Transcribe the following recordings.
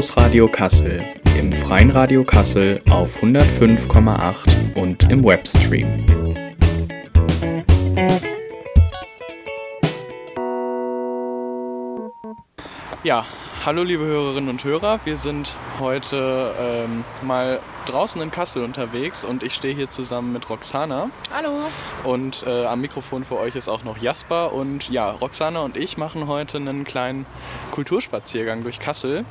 Campus Radio Kassel, im Freien Radio Kassel auf 105,8 und im Webstream. Ja, hallo liebe Hörerinnen und Hörer. Wir sind heute ähm, mal draußen in Kassel unterwegs und ich stehe hier zusammen mit Roxana. Hallo. Und äh, am Mikrofon für euch ist auch noch Jasper. Und ja, Roxana und ich machen heute einen kleinen Kulturspaziergang durch Kassel.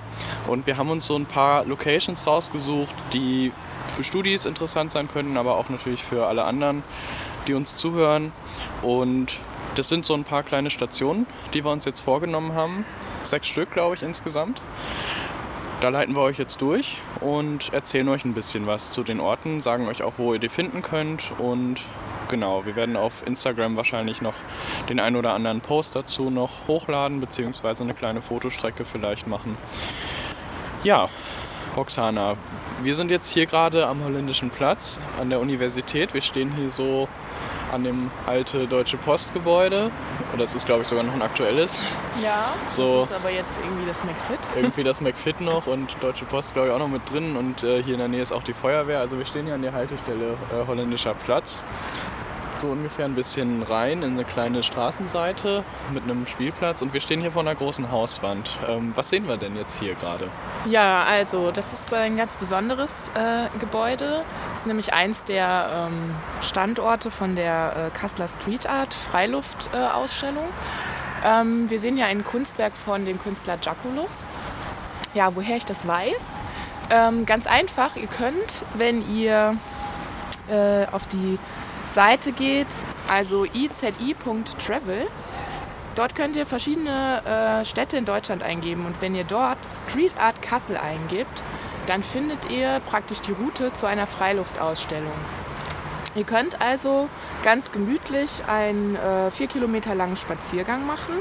Und wir haben uns so ein paar Locations rausgesucht, die für Studis interessant sein können, aber auch natürlich für alle anderen, die uns zuhören. Und das sind so ein paar kleine Stationen, die wir uns jetzt vorgenommen haben sechs Stück, glaube ich, insgesamt. Da leiten wir euch jetzt durch und erzählen euch ein bisschen was zu den Orten, sagen euch auch, wo ihr die finden könnt und genau, wir werden auf Instagram wahrscheinlich noch den ein oder anderen Post dazu noch hochladen, beziehungsweise eine kleine Fotostrecke vielleicht machen. Ja, Roxana, wir sind jetzt hier gerade am Holländischen Platz an der Universität. Wir stehen hier so an dem alte Deutsche Postgebäude. Oder es ist, glaube ich, sogar noch ein aktuelles. Ja, so, das ist aber jetzt irgendwie das McFit. Irgendwie das McFit noch und Deutsche Post, glaube ich, auch noch mit drin. Und äh, hier in der Nähe ist auch die Feuerwehr. Also wir stehen hier an der Haltestelle äh, Holländischer Platz so ungefähr ein bisschen rein in eine kleine Straßenseite mit einem Spielplatz und wir stehen hier vor einer großen Hauswand. Ähm, was sehen wir denn jetzt hier gerade? Ja, also das ist ein ganz besonderes äh, Gebäude. Das ist nämlich eins der ähm, Standorte von der äh, Kasseler Street Art Freiluftausstellung. Äh, ähm, wir sehen hier ein Kunstwerk von dem Künstler Jaculus. Ja, woher ich das weiß? Ähm, ganz einfach, ihr könnt, wenn ihr äh, auf die Seite geht, also izi.travel. Dort könnt ihr verschiedene äh, Städte in Deutschland eingeben und wenn ihr dort Street Art Kassel eingibt, dann findet ihr praktisch die Route zu einer Freiluftausstellung. Ihr könnt also ganz gemütlich einen äh, vier Kilometer langen Spaziergang machen.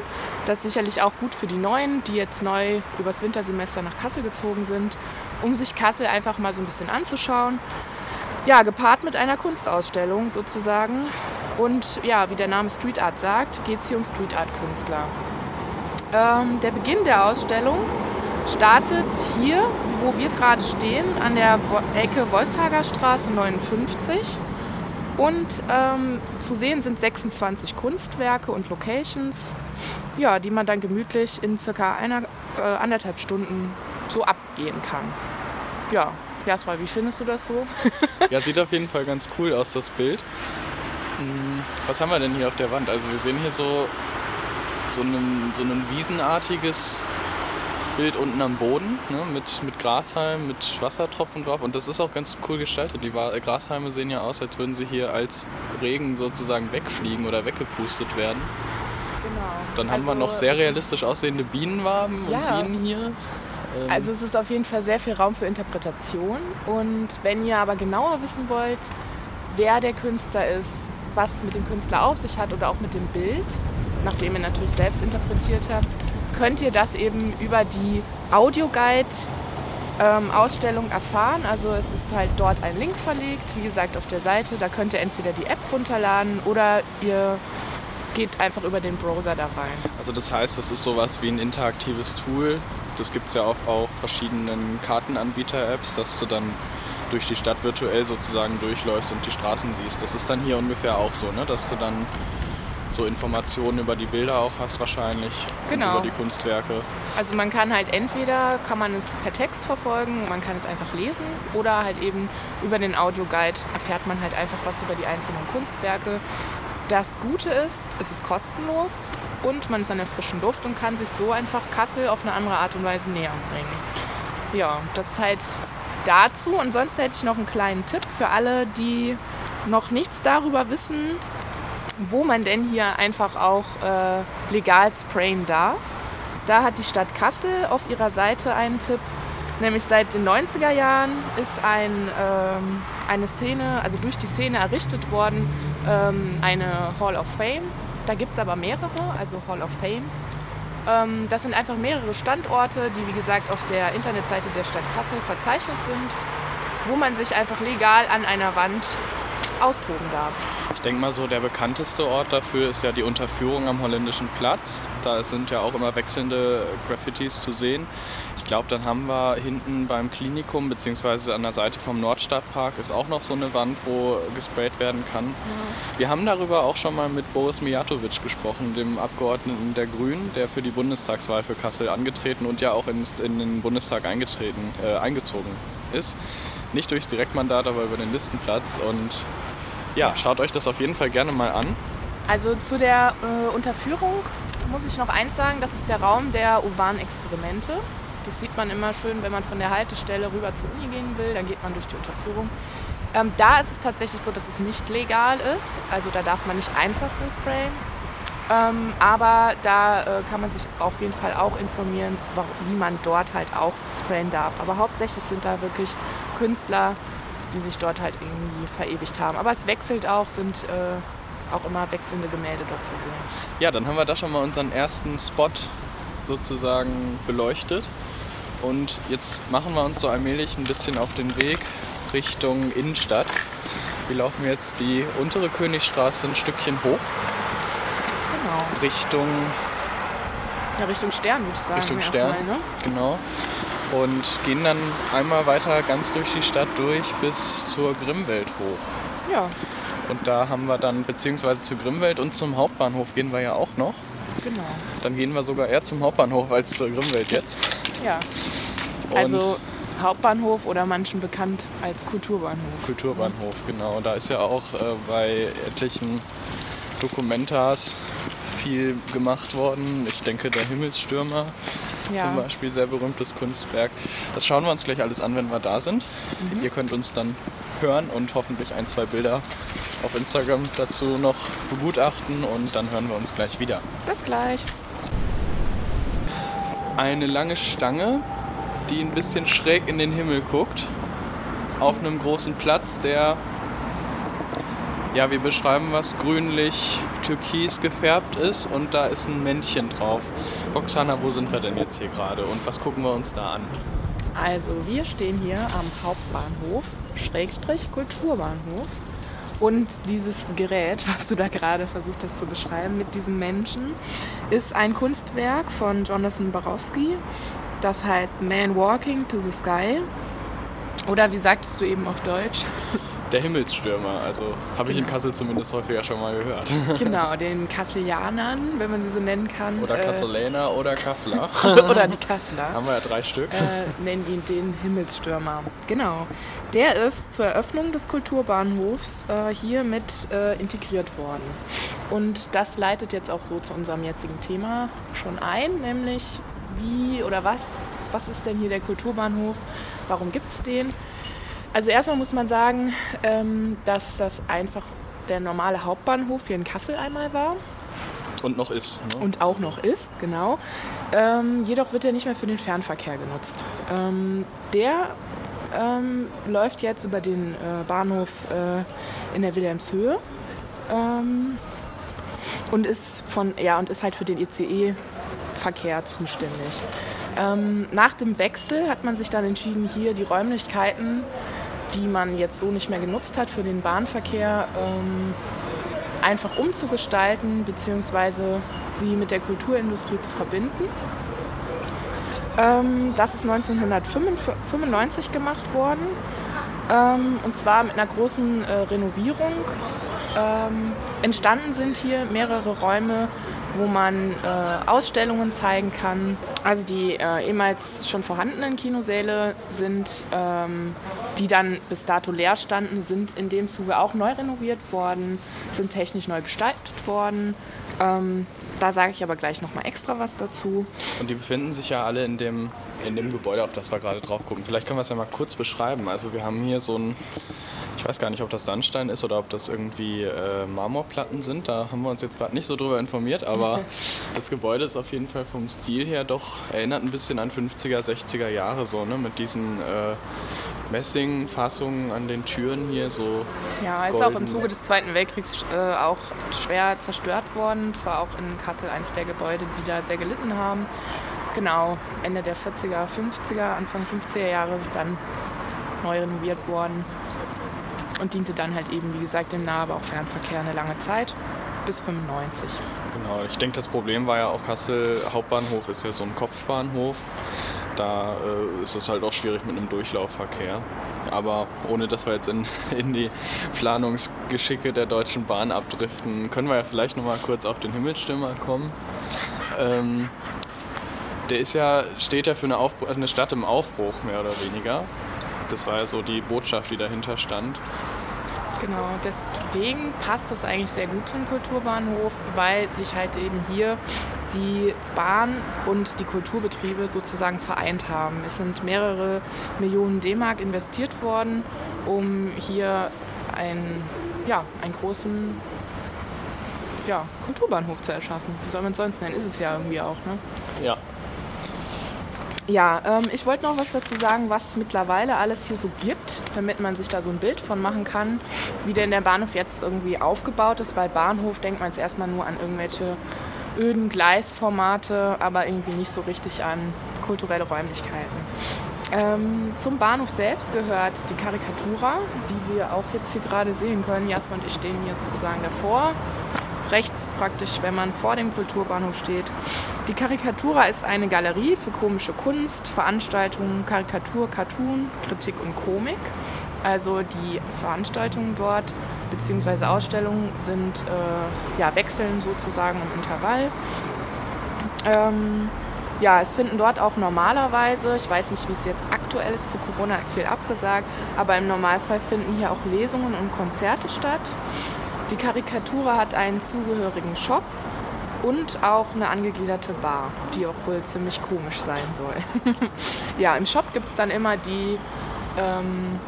Das ist sicherlich auch gut für die Neuen, die jetzt neu übers Wintersemester nach Kassel gezogen sind, um sich Kassel einfach mal so ein bisschen anzuschauen ja, gepaart mit einer Kunstausstellung sozusagen. Und ja, wie der Name Street Art sagt, geht es hier um Street Art Künstler. Ähm, der Beginn der Ausstellung startet hier, wo wir gerade stehen, an der Ecke Wolfshager Straße 59. Und ähm, zu sehen sind 26 Kunstwerke und Locations, ja, die man dann gemütlich in circa einer, äh, anderthalb Stunden so abgehen kann. Ja, Jasper, wie findest du das so? ja, sieht auf jeden Fall ganz cool aus, das Bild. Hm, was haben wir denn hier auf der Wand? Also wir sehen hier so, so, ein, so ein wiesenartiges Bild unten am Boden ne, mit, mit Grashalm, mit Wassertropfen drauf. Und das ist auch ganz cool gestaltet. Die Grashalme sehen ja aus, als würden sie hier als Regen sozusagen wegfliegen oder weggepustet werden. Genau. Dann haben also, wir noch sehr realistisch aussehende Bienenwaben ja. und Bienen hier. Ähm, also es ist auf jeden Fall sehr viel Raum für Interpretation. Und wenn ihr aber genauer wissen wollt, wer der Künstler ist, was es mit dem Künstler auf sich hat oder auch mit dem Bild, nachdem ihr natürlich selbst interpretiert habt, könnt ihr das eben über die Audioguide ähm, erfahren. Also es ist halt dort ein Link verlegt, wie gesagt auf der Seite. Da könnt ihr entweder die App runterladen oder ihr geht einfach über den Browser da rein. Also das heißt, das ist sowas wie ein interaktives Tool, das gibt es ja auf auch verschiedenen Kartenanbieter-Apps, dass du dann durch die Stadt virtuell sozusagen durchläufst und die Straßen siehst. Das ist dann hier ungefähr auch so, ne? dass du dann so Informationen über die Bilder auch hast wahrscheinlich genau. über die Kunstwerke. Also man kann halt entweder kann man es per Text verfolgen, man kann es einfach lesen oder halt eben über den Audioguide erfährt man halt einfach was über die einzelnen Kunstwerke. Das Gute ist, es ist kostenlos und man ist an der frischen Luft und kann sich so einfach Kassel auf eine andere Art und Weise näher bringen. Ja, das ist halt dazu. Und sonst hätte ich noch einen kleinen Tipp für alle, die noch nichts darüber wissen, wo man denn hier einfach auch äh, legal sprayen darf. Da hat die Stadt Kassel auf ihrer Seite einen Tipp. Nämlich seit den 90er Jahren ist ein, ähm, eine Szene, also durch die Szene errichtet worden, ähm, eine Hall of Fame. Da gibt es aber mehrere, also Hall of Fames. Ähm, das sind einfach mehrere Standorte, die wie gesagt auf der Internetseite der Stadt Kassel verzeichnet sind, wo man sich einfach legal an einer Wand austoben darf. Ich denke mal so, der bekannteste Ort dafür ist ja die Unterführung am Holländischen Platz. Da sind ja auch immer wechselnde Graffitis zu sehen. Ich glaube, dann haben wir hinten beim Klinikum bzw. an der Seite vom Nordstadtpark ist auch noch so eine Wand, wo gesprayt werden kann. Ja. Wir haben darüber auch schon mal mit Boris Mijatovic gesprochen, dem Abgeordneten der Grünen, der für die Bundestagswahl für Kassel angetreten und ja auch ins, in den Bundestag eingetreten, äh, eingezogen ist. Nicht durchs Direktmandat, aber über den Listenplatz. Und ja, schaut euch das auf jeden Fall gerne mal an. Also zu der äh, Unterführung muss ich noch eins sagen, das ist der Raum der urbanen Experimente. Das sieht man immer schön, wenn man von der Haltestelle rüber zur Uni gehen will, dann geht man durch die Unterführung. Ähm, da ist es tatsächlich so, dass es nicht legal ist. Also da darf man nicht einfach so sprayen. Ähm, aber da äh, kann man sich auf jeden Fall auch informieren, wie man dort halt auch sprayen darf. Aber hauptsächlich sind da wirklich Künstler, die sich dort halt irgendwie verewigt haben. Aber es wechselt auch, sind äh, auch immer wechselnde Gemälde dort zu sehen. Ja, dann haben wir da schon mal unseren ersten Spot sozusagen beleuchtet. Und jetzt machen wir uns so allmählich ein bisschen auf den Weg Richtung Innenstadt. Wir laufen jetzt die untere Königstraße ein Stückchen hoch. Genau. Richtung. Ja, Richtung Stern, würde ich sagen. Richtung Stern. Mal, ne? Genau und gehen dann einmal weiter ganz durch die Stadt durch bis zur Grimmwelt hoch. Ja. Und da haben wir dann, beziehungsweise zu Grimmwelt und zum Hauptbahnhof gehen wir ja auch noch. Genau. Dann gehen wir sogar eher zum Hauptbahnhof als zur Grimmwelt jetzt. Ja. Und also Hauptbahnhof oder manchen bekannt als Kulturbahnhof. Kulturbahnhof, genau. Da ist ja auch äh, bei etlichen Dokumentas viel gemacht worden. Ich denke, der Himmelsstürmer ja. zum Beispiel, sehr berühmtes Kunstwerk. Das schauen wir uns gleich alles an, wenn wir da sind. Mhm. Ihr könnt uns dann hören und hoffentlich ein, zwei Bilder auf Instagram dazu noch begutachten und dann hören wir uns gleich wieder. Bis gleich. Eine lange Stange, die ein bisschen schräg in den Himmel guckt, auf einem großen Platz, der ja, wir beschreiben was grünlich türkis gefärbt ist und da ist ein Männchen drauf. Roxana, wo sind wir denn jetzt hier gerade und was gucken wir uns da an? Also wir stehen hier am Hauptbahnhof, Schrägstrich Kulturbahnhof. Und dieses Gerät, was du da gerade versucht hast zu beschreiben mit diesem Menschen, ist ein Kunstwerk von Jonathan Barowski. Das heißt Man Walking to the Sky. Oder wie sagtest du eben auf Deutsch? Der Himmelsstürmer, also habe ich in genau. Kassel zumindest häufiger schon mal gehört. Genau, den Kasselianern, wenn man sie so nennen kann. Oder äh, Kasseläner oder Kasseler. oder die Kasseler. Haben wir ja drei Stück. Äh, nennen ihn den Himmelsstürmer. Genau. Der ist zur Eröffnung des Kulturbahnhofs äh, hier mit äh, integriert worden. Und das leitet jetzt auch so zu unserem jetzigen Thema schon ein, nämlich wie oder was, was ist denn hier der Kulturbahnhof? Warum gibt es den? Also erstmal muss man sagen, ähm, dass das einfach der normale Hauptbahnhof hier in Kassel einmal war. Und noch ist. Ne? Und auch noch ist, genau. Ähm, jedoch wird er nicht mehr für den Fernverkehr genutzt. Ähm, der ähm, läuft jetzt über den äh, Bahnhof äh, in der Wilhelmshöhe ähm, und ist von ja und ist halt für den ICE-Verkehr zuständig. Ähm, nach dem Wechsel hat man sich dann entschieden, hier die Räumlichkeiten die man jetzt so nicht mehr genutzt hat für den Bahnverkehr, ähm, einfach umzugestalten bzw. sie mit der Kulturindustrie zu verbinden. Ähm, das ist 1995 gemacht worden ähm, und zwar mit einer großen äh, Renovierung. Ähm, entstanden sind hier mehrere Räume wo man äh, Ausstellungen zeigen kann. Also die äh, ehemals schon vorhandenen Kinosäle sind, ähm, die dann bis dato leer standen, sind in dem Zuge auch neu renoviert worden, sind technisch neu gestaltet worden. Ähm, da sage ich aber gleich nochmal extra was dazu. Und die befinden sich ja alle in dem, in dem Gebäude, auf das wir gerade drauf gucken. Vielleicht können wir es ja mal kurz beschreiben. Also wir haben hier so ein ich weiß gar nicht, ob das Sandstein ist oder ob das irgendwie äh, Marmorplatten sind. Da haben wir uns jetzt gerade nicht so drüber informiert, aber das Gebäude ist auf jeden Fall vom Stil her doch erinnert ein bisschen an 50er, 60er Jahre so, ne? Mit diesen äh, Messingfassungen an den Türen hier so. Ja, ist golden. auch im Zuge des Zweiten Weltkriegs äh, auch schwer zerstört worden. Zwar auch in Kassel eines der Gebäude, die da sehr gelitten haben. Genau, Ende der 40er, 50er, Anfang 50er Jahre dann neu renoviert worden. Und diente dann halt eben, wie gesagt, dem Nah-, aber auch Fernverkehr eine lange Zeit, bis 95. Genau, ich denke, das Problem war ja auch Kassel Hauptbahnhof ist ja so ein Kopfbahnhof. Da äh, ist es halt auch schwierig mit einem Durchlaufverkehr. Aber ohne dass wir jetzt in, in die Planungsgeschicke der Deutschen Bahn abdriften, können wir ja vielleicht nochmal kurz auf den Himmelsstürmer kommen. Ähm, der ist ja, steht ja für eine, Aufbruch, eine Stadt im Aufbruch, mehr oder weniger. Das war ja so die Botschaft, die dahinter stand. Genau, deswegen passt das eigentlich sehr gut zum Kulturbahnhof, weil sich halt eben hier die Bahn und die Kulturbetriebe sozusagen vereint haben. Es sind mehrere Millionen D-Mark investiert worden, um hier ein, ja, einen großen ja, Kulturbahnhof zu erschaffen. Wie soll man es sonst nennen? Ist es ja irgendwie auch, ne? Ja, ja, ähm, ich wollte noch was dazu sagen, was es mittlerweile alles hier so gibt, damit man sich da so ein Bild von machen kann, wie denn der Bahnhof jetzt irgendwie aufgebaut ist, weil Bahnhof denkt man jetzt erstmal nur an irgendwelche öden Gleisformate, aber irgendwie nicht so richtig an kulturelle Räumlichkeiten. Ähm, zum Bahnhof selbst gehört die Karikatura, die wir auch jetzt hier gerade sehen können. Jasper und ich stehen hier sozusagen davor rechts praktisch, wenn man vor dem Kulturbahnhof steht. Die Karikatura ist eine Galerie für komische Kunst, Veranstaltungen, Karikatur, Cartoon, Kritik und Komik. Also die Veranstaltungen dort bzw. Ausstellungen sind äh, ja, wechseln sozusagen im Intervall. Ähm, ja, es finden dort auch normalerweise, ich weiß nicht, wie es jetzt aktuell ist, zu Corona ist viel abgesagt, aber im Normalfall finden hier auch Lesungen und Konzerte statt. Die Karikatura hat einen zugehörigen Shop und auch eine angegliederte Bar, die auch wohl ziemlich komisch sein soll. ja, im Shop gibt es dann immer die, ähm,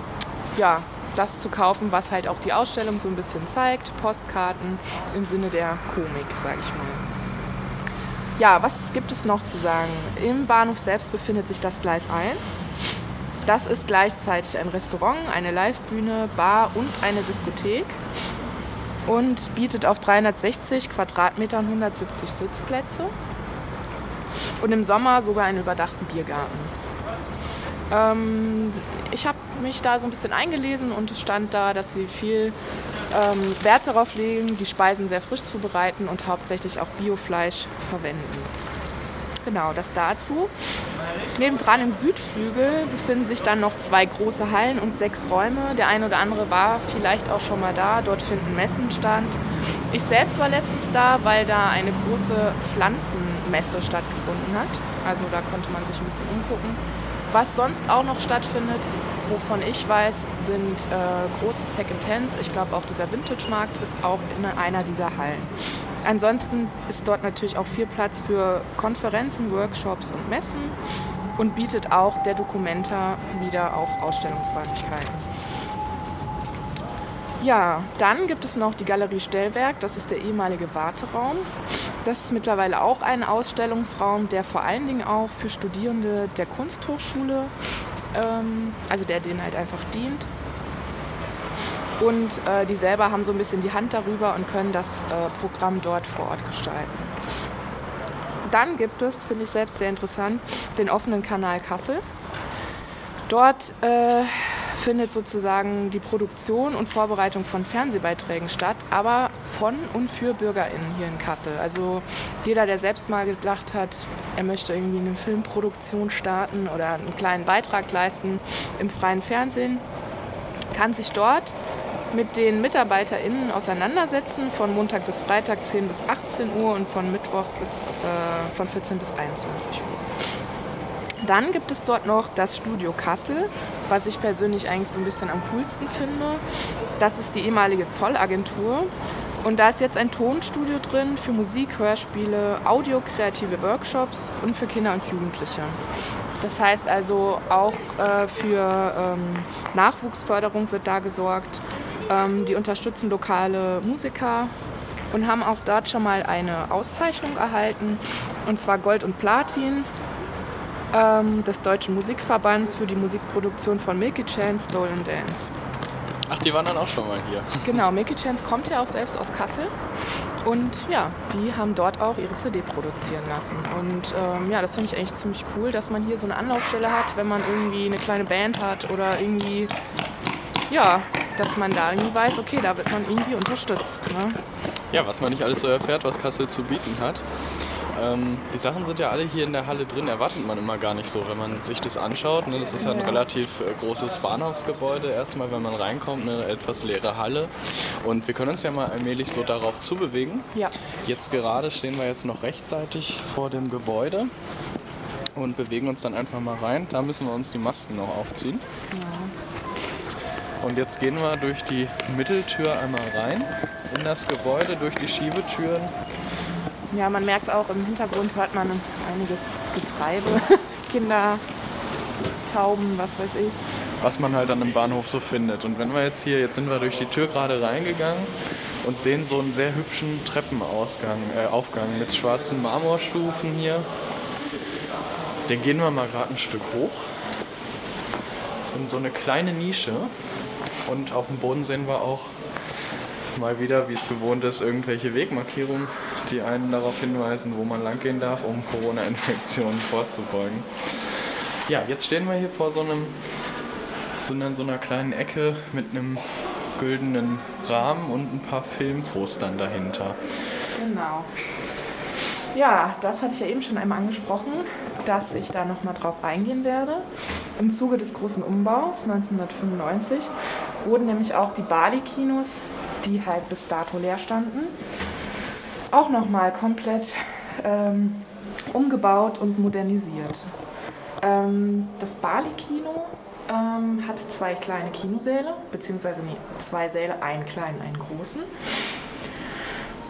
ja, das zu kaufen, was halt auch die Ausstellung so ein bisschen zeigt, Postkarten im Sinne der Komik, sage ich mal. Ja, was gibt es noch zu sagen? Im Bahnhof selbst befindet sich das Gleis 1. Das ist gleichzeitig ein Restaurant, eine Livebühne, Bar und eine Diskothek und bietet auf 360 Quadratmetern 170 Sitzplätze und im Sommer sogar einen überdachten Biergarten. Ähm, ich habe mich da so ein bisschen eingelesen und es stand da, dass sie viel ähm, Wert darauf legen, die Speisen sehr frisch zu bereiten und hauptsächlich auch Biofleisch verwenden. Genau, das dazu. Nebendran im Südflügel befinden sich dann noch zwei große Hallen und sechs Räume. Der eine oder andere war vielleicht auch schon mal da. Dort finden Messen statt. Ich selbst war letztens da, weil da eine große Pflanzenmesse stattgefunden hat. Also da konnte man sich ein bisschen umgucken. Was sonst auch noch stattfindet, wovon ich weiß, sind äh, große Second-Hands. Ich glaube auch dieser Vintage-Markt ist auch in einer dieser Hallen. Ansonsten ist dort natürlich auch viel Platz für Konferenzen, Workshops und Messen und bietet auch der Documenta wieder auch Ausstellungsräumlichkeiten. Ja, dann gibt es noch die Galerie Stellwerk, das ist der ehemalige Warteraum. Das ist mittlerweile auch ein Ausstellungsraum, der vor allen Dingen auch für Studierende der Kunsthochschule, ähm, also der denen halt einfach dient. Und äh, die selber haben so ein bisschen die Hand darüber und können das äh, Programm dort vor Ort gestalten. Dann gibt es, finde ich selbst sehr interessant, den offenen Kanal Kassel. Dort äh, findet sozusagen die Produktion und Vorbereitung von Fernsehbeiträgen statt, aber von und für BürgerInnen hier in Kassel. Also jeder, der selbst mal gedacht hat, er möchte irgendwie eine Filmproduktion starten oder einen kleinen Beitrag leisten im freien Fernsehen, kann sich dort mit den MitarbeiterInnen auseinandersetzen, von Montag bis Freitag 10 bis 18 Uhr und von Mittwochs bis äh, von 14 bis 21 Uhr. Dann gibt es dort noch das Studio Kassel, was ich persönlich eigentlich so ein bisschen am coolsten finde. Das ist die ehemalige Zollagentur. Und da ist jetzt ein Tonstudio drin für Musik, Hörspiele, audiokreative Workshops und für Kinder und Jugendliche. Das heißt also auch äh, für ähm, Nachwuchsförderung wird da gesorgt. Ähm, die unterstützen lokale Musiker und haben auch dort schon mal eine Auszeichnung erhalten, und zwar Gold und Platin ähm, des Deutschen Musikverbands für die Musikproduktion von Milky Chance Stolen Dance. Ach, die waren dann auch schon mal hier. Genau, Milky Chance kommt ja auch selbst aus Kassel. Und ja, die haben dort auch ihre CD produzieren lassen. Und ähm, ja, das finde ich eigentlich ziemlich cool, dass man hier so eine Anlaufstelle hat, wenn man irgendwie eine kleine Band hat oder irgendwie ja, dass man da irgendwie weiß, okay, da wird man irgendwie unterstützt. Ne? Ja, was man nicht alles so erfährt, was Kassel zu bieten hat. Ähm, die Sachen sind ja alle hier in der Halle drin, erwartet man immer gar nicht so, wenn man sich das anschaut. Ne? Das ist ja ein relativ äh, großes Bahnhofsgebäude erstmal, wenn man reinkommt, eine etwas leere Halle. Und wir können uns ja mal allmählich so darauf zubewegen. Ja. Jetzt gerade stehen wir jetzt noch rechtzeitig vor dem Gebäude und bewegen uns dann einfach mal rein. Da müssen wir uns die Masken noch aufziehen. Und jetzt gehen wir durch die Mitteltür einmal rein in das Gebäude, durch die Schiebetüren. Ja, man merkt es auch, im Hintergrund hört man einiges Getreibe, Kinder, Tauben, was weiß ich. was man halt an einem Bahnhof so findet. Und wenn wir jetzt hier, jetzt sind wir durch die Tür gerade reingegangen und sehen so einen sehr hübschen Treppenausgang, äh, Aufgang mit schwarzen Marmorstufen hier. Den gehen wir mal gerade ein Stück hoch. In so eine kleine Nische. Und auf dem Boden sehen wir auch mal wieder, wie es gewohnt ist, irgendwelche Wegmarkierungen, die einen darauf hinweisen, wo man langgehen darf, um Corona-Infektionen vorzubeugen. Ja, jetzt stehen wir hier vor so einem so einer, so einer kleinen Ecke mit einem güldenen Rahmen und ein paar Filmpostern dahinter. Genau. Ja, das hatte ich ja eben schon einmal angesprochen, dass ich da nochmal drauf eingehen werde. Im Zuge des großen Umbaus 1995 wurden nämlich auch die Bali-Kinos, die halt bis dato leer standen, auch nochmal komplett ähm, umgebaut und modernisiert. Ähm, das Bali-Kino ähm, hat zwei kleine Kinosäle, beziehungsweise nee, zwei Säle, einen kleinen, einen großen.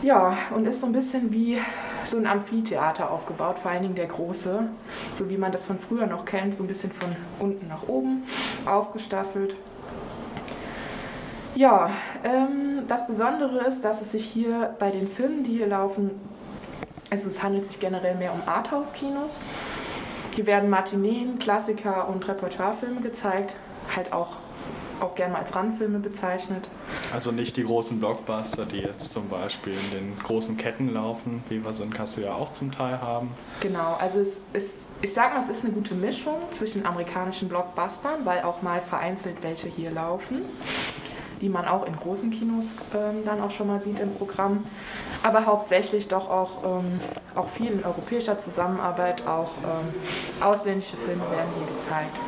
Ja, und ist so ein bisschen wie so ein Amphitheater aufgebaut, vor allen Dingen der große, so wie man das von früher noch kennt, so ein bisschen von unten nach oben aufgestaffelt. Ja, ähm, das Besondere ist, dass es sich hier bei den Filmen, die hier laufen, also es handelt sich generell mehr um Arthouse-Kinos. Hier werden Matineen, Klassiker und Repertoirefilme gezeigt, halt auch, auch gerne mal als Randfilme bezeichnet. Also nicht die großen Blockbuster, die jetzt zum Beispiel in den großen Ketten laufen, wie wir es in Kassel ja auch zum Teil haben. Genau, also es ist, ich sag mal, es ist eine gute Mischung zwischen amerikanischen Blockbustern, weil auch mal vereinzelt welche hier laufen, die man auch in großen Kinos ähm, dann auch schon mal sieht im Programm. Aber hauptsächlich doch auch, ähm, auch viel in europäischer Zusammenarbeit, auch ähm, ausländische Filme werden hier gezeigt.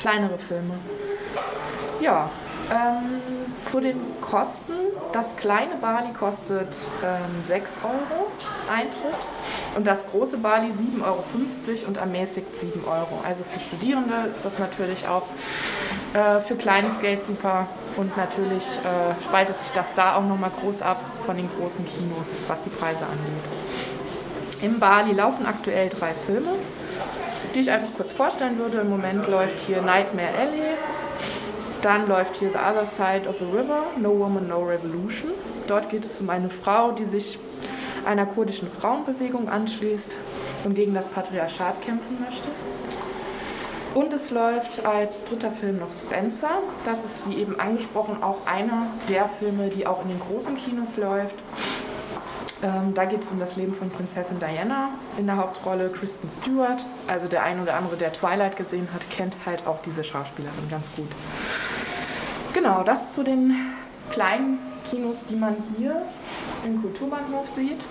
Kleinere Filme. Ja, ähm, zu den Kosten. Das kleine Bali kostet ähm, 6 Euro Eintritt und das große Bali 7,50 Euro und ermäßigt 7 Euro. Also für Studierende ist das natürlich auch äh, für kleines Geld super und natürlich äh, spaltet sich das da auch nochmal groß ab von den großen Kinos, was die Preise angeht. Im Bali laufen aktuell drei Filme, die ich einfach kurz vorstellen würde. Im Moment läuft hier Nightmare Alley, dann läuft hier The Other Side of the River, No Woman, No Revolution. Dort geht es um eine Frau, die sich einer kurdischen Frauenbewegung anschließt und gegen das Patriarchat kämpfen möchte. Und es läuft als dritter Film noch Spencer. Das ist, wie eben angesprochen, auch einer der Filme, die auch in den großen Kinos läuft. Ähm, da geht es um das Leben von Prinzessin Diana in der Hauptrolle Kristen Stewart. Also der ein oder andere, der Twilight gesehen hat, kennt halt auch diese Schauspielerin ganz gut. Genau, das zu den kleinen Kinos, die man hier im Kulturbahnhof sieht.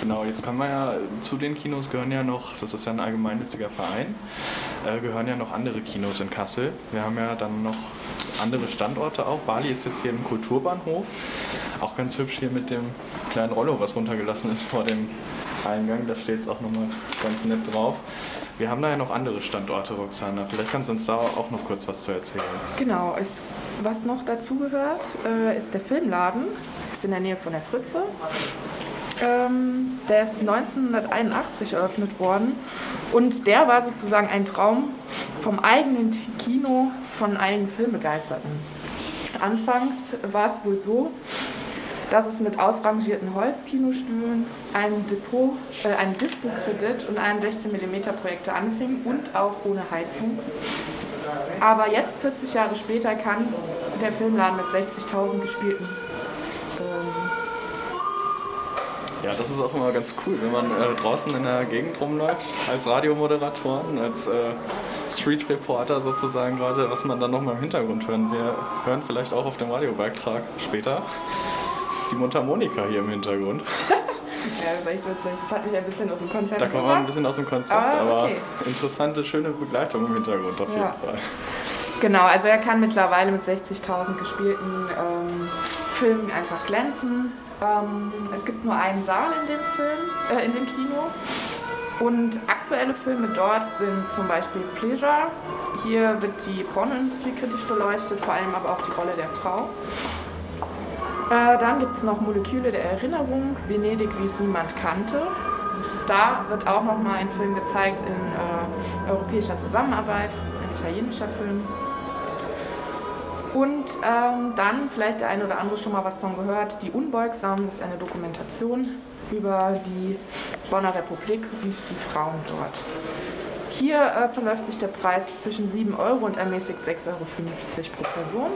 Genau, jetzt kann man ja, zu den Kinos gehören ja noch, das ist ja ein allgemeinnütziger Verein, äh, gehören ja noch andere Kinos in Kassel. Wir haben ja dann noch andere Standorte auch. Bali ist jetzt hier im Kulturbahnhof. Auch ganz hübsch hier mit dem kleinen Rollo, was runtergelassen ist vor dem Eingang. Da steht es auch nochmal ganz nett drauf. Wir haben da ja noch andere Standorte, Roxana. Vielleicht kannst du uns da auch noch kurz was zu erzählen. Genau, es, was noch dazu gehört, äh, ist der Filmladen. Ist in der Nähe von der Fritze. Ähm, der ist 1981 eröffnet worden und der war sozusagen ein Traum vom eigenen Kino von einigen Filmbegeisterten. Anfangs war es wohl so, dass es mit ausrangierten Holzkinostühlen, einem Depot, äh, einem Dispo-Kredit und einem 16 mm Projektor anfing und auch ohne Heizung. Aber jetzt, 40 Jahre später, kann der Filmladen mit 60.000 gespielten ähm, Ja, das ist auch immer ganz cool, wenn man äh, draußen in der Gegend rumläuft, als Radiomoderatoren, als äh, Street Reporter sozusagen gerade, was man dann nochmal im Hintergrund hören. Wir hören vielleicht auch auf dem Radiobeitrag später die Mundharmonika hier im Hintergrund. Ja, das ist echt witzig. Das hat mich ein bisschen aus dem Konzept Da kommt man ein bisschen aus dem Konzept, Ah, aber okay. interessante, schöne Begleitung im Hintergrund auf jeden Ja. Fall. Genau, also er kann mittlerweile mit 60.000 gespielten ähm, Filmen einfach glänzen. Ähm, es gibt nur einen Saal in dem Film, äh, in dem Kino. Und aktuelle Filme dort sind zum Beispiel Pleasure. Hier wird die Pornoindustrie kritisch beleuchtet, vor allem aber auch die Rolle der Frau. Äh, dann gibt es noch Moleküle der Erinnerung, Venedig, wie es niemand kannte. Da wird auch nochmal ein Film gezeigt in äh, europäischer Zusammenarbeit, ein italienischer Film. Und ähm, dann, vielleicht der eine oder andere schon mal was von gehört, Die Unbeugsamen, ist eine Dokumentation über die Bonner Republik und die Frauen dort. Hier äh, verläuft sich der Preis zwischen 7 Euro und ermäßigt 6,50 Euro pro Person.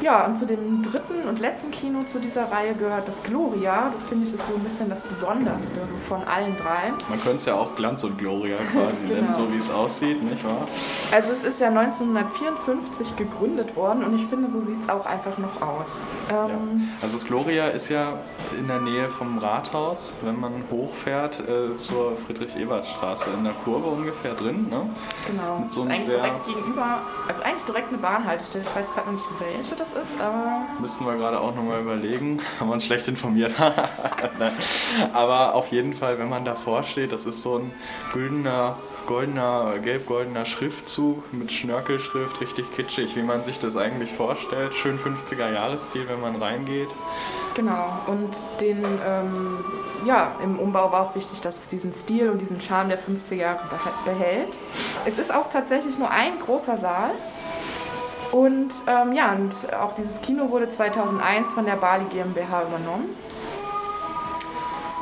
Ja, und zu dem dritten und letzten Kino zu dieser Reihe gehört das Gloria. Das finde ich ist so ein bisschen das Besonderste so von allen dreien. Man könnte es ja auch Glanz und Gloria quasi nennen, Genau. so wie es aussieht, nicht wahr? Also es ist ja 1954 gegründet worden und ich finde, so sieht es auch einfach noch aus. Ja. Ähm, Also das Gloria ist ja in der Nähe vom Rathaus, wenn man hochfährt äh, zur Friedrich-Ebert-Straße, in der Kurve ungefähr drin. Ne? Genau, Mit das so ist eigentlich direkt gegenüber, also eigentlich direkt eine Bahnhaltestelle. Ich weiß gerade noch nicht, welche das ist, aber Müssten wir gerade auch nochmal überlegen. Haben wir uns schlecht informiert. Aber auf jeden Fall, wenn man davor steht, das ist so ein güldener, goldener, gelb-goldener Schriftzug mit Schnörkelschrift, richtig kitschig, wie man sich das eigentlich vorstellt. Schön 50er-Jahresstil, wenn man reingeht. genau. Und den, ähm, ja, im Umbau war auch wichtig, dass es diesen Stil und diesen Charme der 50er Jahre behält. Es ist auch tatsächlich nur ein großer Saal. Und ähm, ja, und auch dieses Kino wurde 2001 von der Bali GmbH übernommen.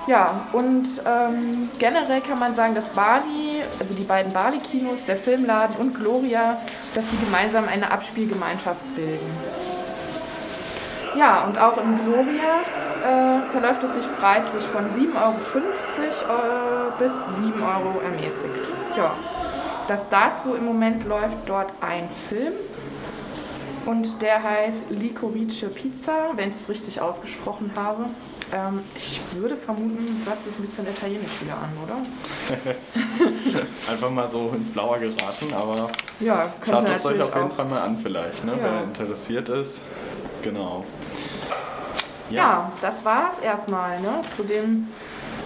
Ja, und ähm, generell kann man sagen, dass Bali, also die beiden Bali-Kinos, der Filmladen und Gloria, dass die gemeinsam eine Abspielgemeinschaft bilden. Ja, und auch im Gloria äh, verläuft es sich preislich von 7,50 Euro äh, bis 7 Euro ermäßigt. Ja, das dazu im Moment läuft dort ein Film und der heißt Licorice Pizza, wenn ich es richtig ausgesprochen habe. Ähm, ich würde vermuten, hört sich ein bisschen italienisch wieder an, oder? Einfach mal so ins Blaue geraten, aber Ja, schaut es euch auf jeden auch. Fall mal an vielleicht, ne? Ja. wer interessiert ist. Genau. Ja, das war es erstmal. Ne? Zu dem,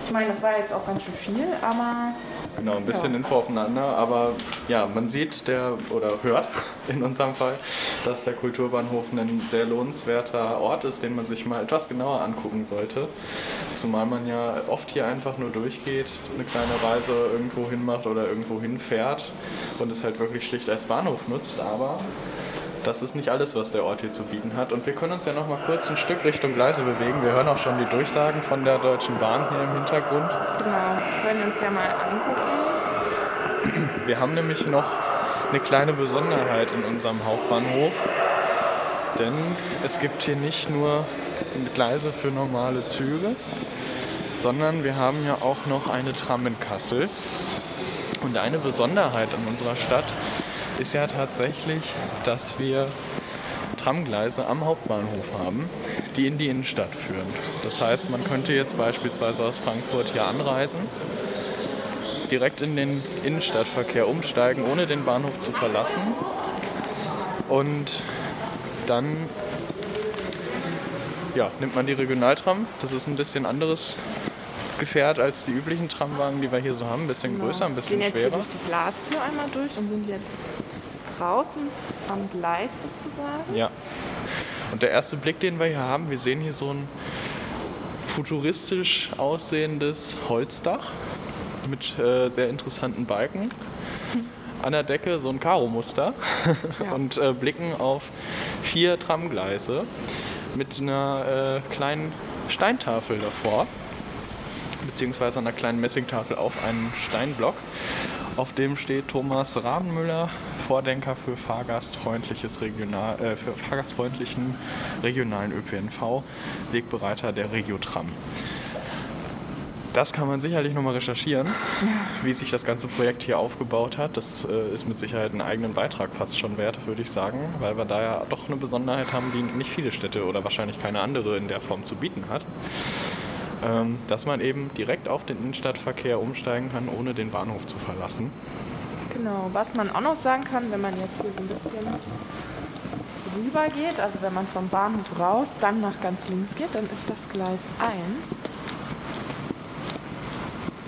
ich meine, das war jetzt auch ganz schön viel, aber Genau, ein bisschen Ja. Info aufeinander, aber ja, man sieht der oder hört in unserem Fall, dass der Kulturbahnhof ein sehr lohnenswerter Ort ist, den man sich mal etwas genauer angucken sollte. Zumal man ja oft hier einfach nur durchgeht, eine kleine Reise irgendwo hin macht oder irgendwo hinfährt und es halt wirklich schlicht als Bahnhof nutzt, aber das ist nicht alles, was der Ort hier zu bieten hat. Und wir können uns ja noch mal kurz ein Stück Richtung Gleise bewegen. Wir hören auch schon die Durchsagen von der Deutschen Bahn hier im Hintergrund. genau, können wir uns ja mal angucken. Wir haben nämlich noch eine kleine Besonderheit in unserem Hauptbahnhof, denn es gibt hier nicht nur Gleise für normale Züge, sondern wir haben ja auch noch eine Tram in Kassel. Und eine Besonderheit in unserer Stadt ist ja tatsächlich, dass wir Tramgleise am Hauptbahnhof haben, die in die Innenstadt führen. Das heißt, man könnte jetzt beispielsweise aus Frankfurt hier anreisen direkt in den Innenstadtverkehr umsteigen, ohne den Bahnhof zu verlassen. Und dann ja, nimmt man die Regionaltram. Das ist ein bisschen anderes Gefährt als die üblichen Tramwagen, die wir hier so haben. Ein bisschen größer, ein bisschen Gehen jetzt schwerer. hier durch die Glastür einmal durch und sind jetzt draußen am Gleis sozusagen. Ja. Und der erste Blick, den wir hier haben, wir sehen hier so ein futuristisch aussehendes Holzdach mit äh, sehr interessanten Balken. An der Decke so ein Karo-Muster Ja. und äh, blicken auf vier Tramgleise mit einer äh, kleinen Steintafel davor, beziehungsweise einer kleinen Messingtafel auf einen Steinblock. Auf dem steht Thomas Rabenmüller, Vordenker für fahrgastfreundliches Regional, äh, für fahrgastfreundlichen regionalen ÖPNV, Wegbereiter der Regiotram. das kann man sicherlich nochmal recherchieren, wie sich das ganze Projekt hier aufgebaut hat. Das äh, ist mit Sicherheit einen eigenen Beitrag fast schon wert, würde ich sagen, weil wir da ja doch eine Besonderheit haben, die nicht viele Städte oder wahrscheinlich keine andere in der Form zu bieten hat. Ähm, dass man eben direkt auf den Innenstadtverkehr umsteigen kann, ohne den Bahnhof zu verlassen. Genau, was man auch noch sagen kann, wenn man jetzt hier so ein bisschen rüber geht, also wenn man vom Bahnhof raus, dann nach ganz links geht, dann ist das Gleis 1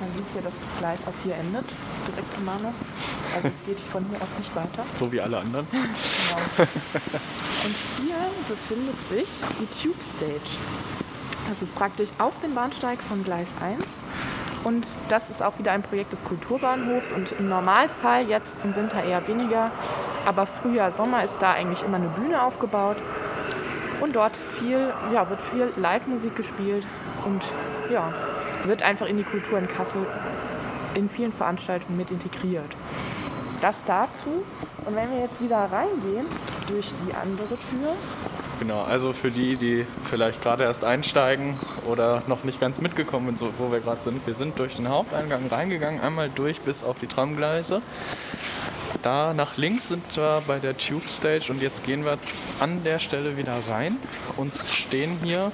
man sieht hier, dass das Gleis auch hier endet, direkt im Bahnhof. Also es geht von hier aus nicht weiter. So wie alle anderen. genau. Und hier befindet sich die Tube Stage. Das ist praktisch auf dem Bahnsteig von Gleis 1. Und das ist auch wieder ein Projekt des Kulturbahnhofs und im Normalfall jetzt zum Winter eher weniger. Aber Frühjahr, Sommer ist da eigentlich immer eine Bühne aufgebaut. Und dort viel, ja, wird viel Live-Musik gespielt und ja, wird einfach in die Kultur in Kassel in vielen Veranstaltungen mit integriert. Das dazu. Und wenn wir jetzt wieder reingehen durch die andere Tür. Genau, also für die, die vielleicht gerade erst einsteigen oder noch nicht ganz mitgekommen sind, wo wir gerade sind, wir sind durch den Haupteingang reingegangen, einmal durch bis auf die Tramgleise. Da nach links sind wir bei der Tube Stage und jetzt gehen wir an der Stelle wieder rein und stehen hier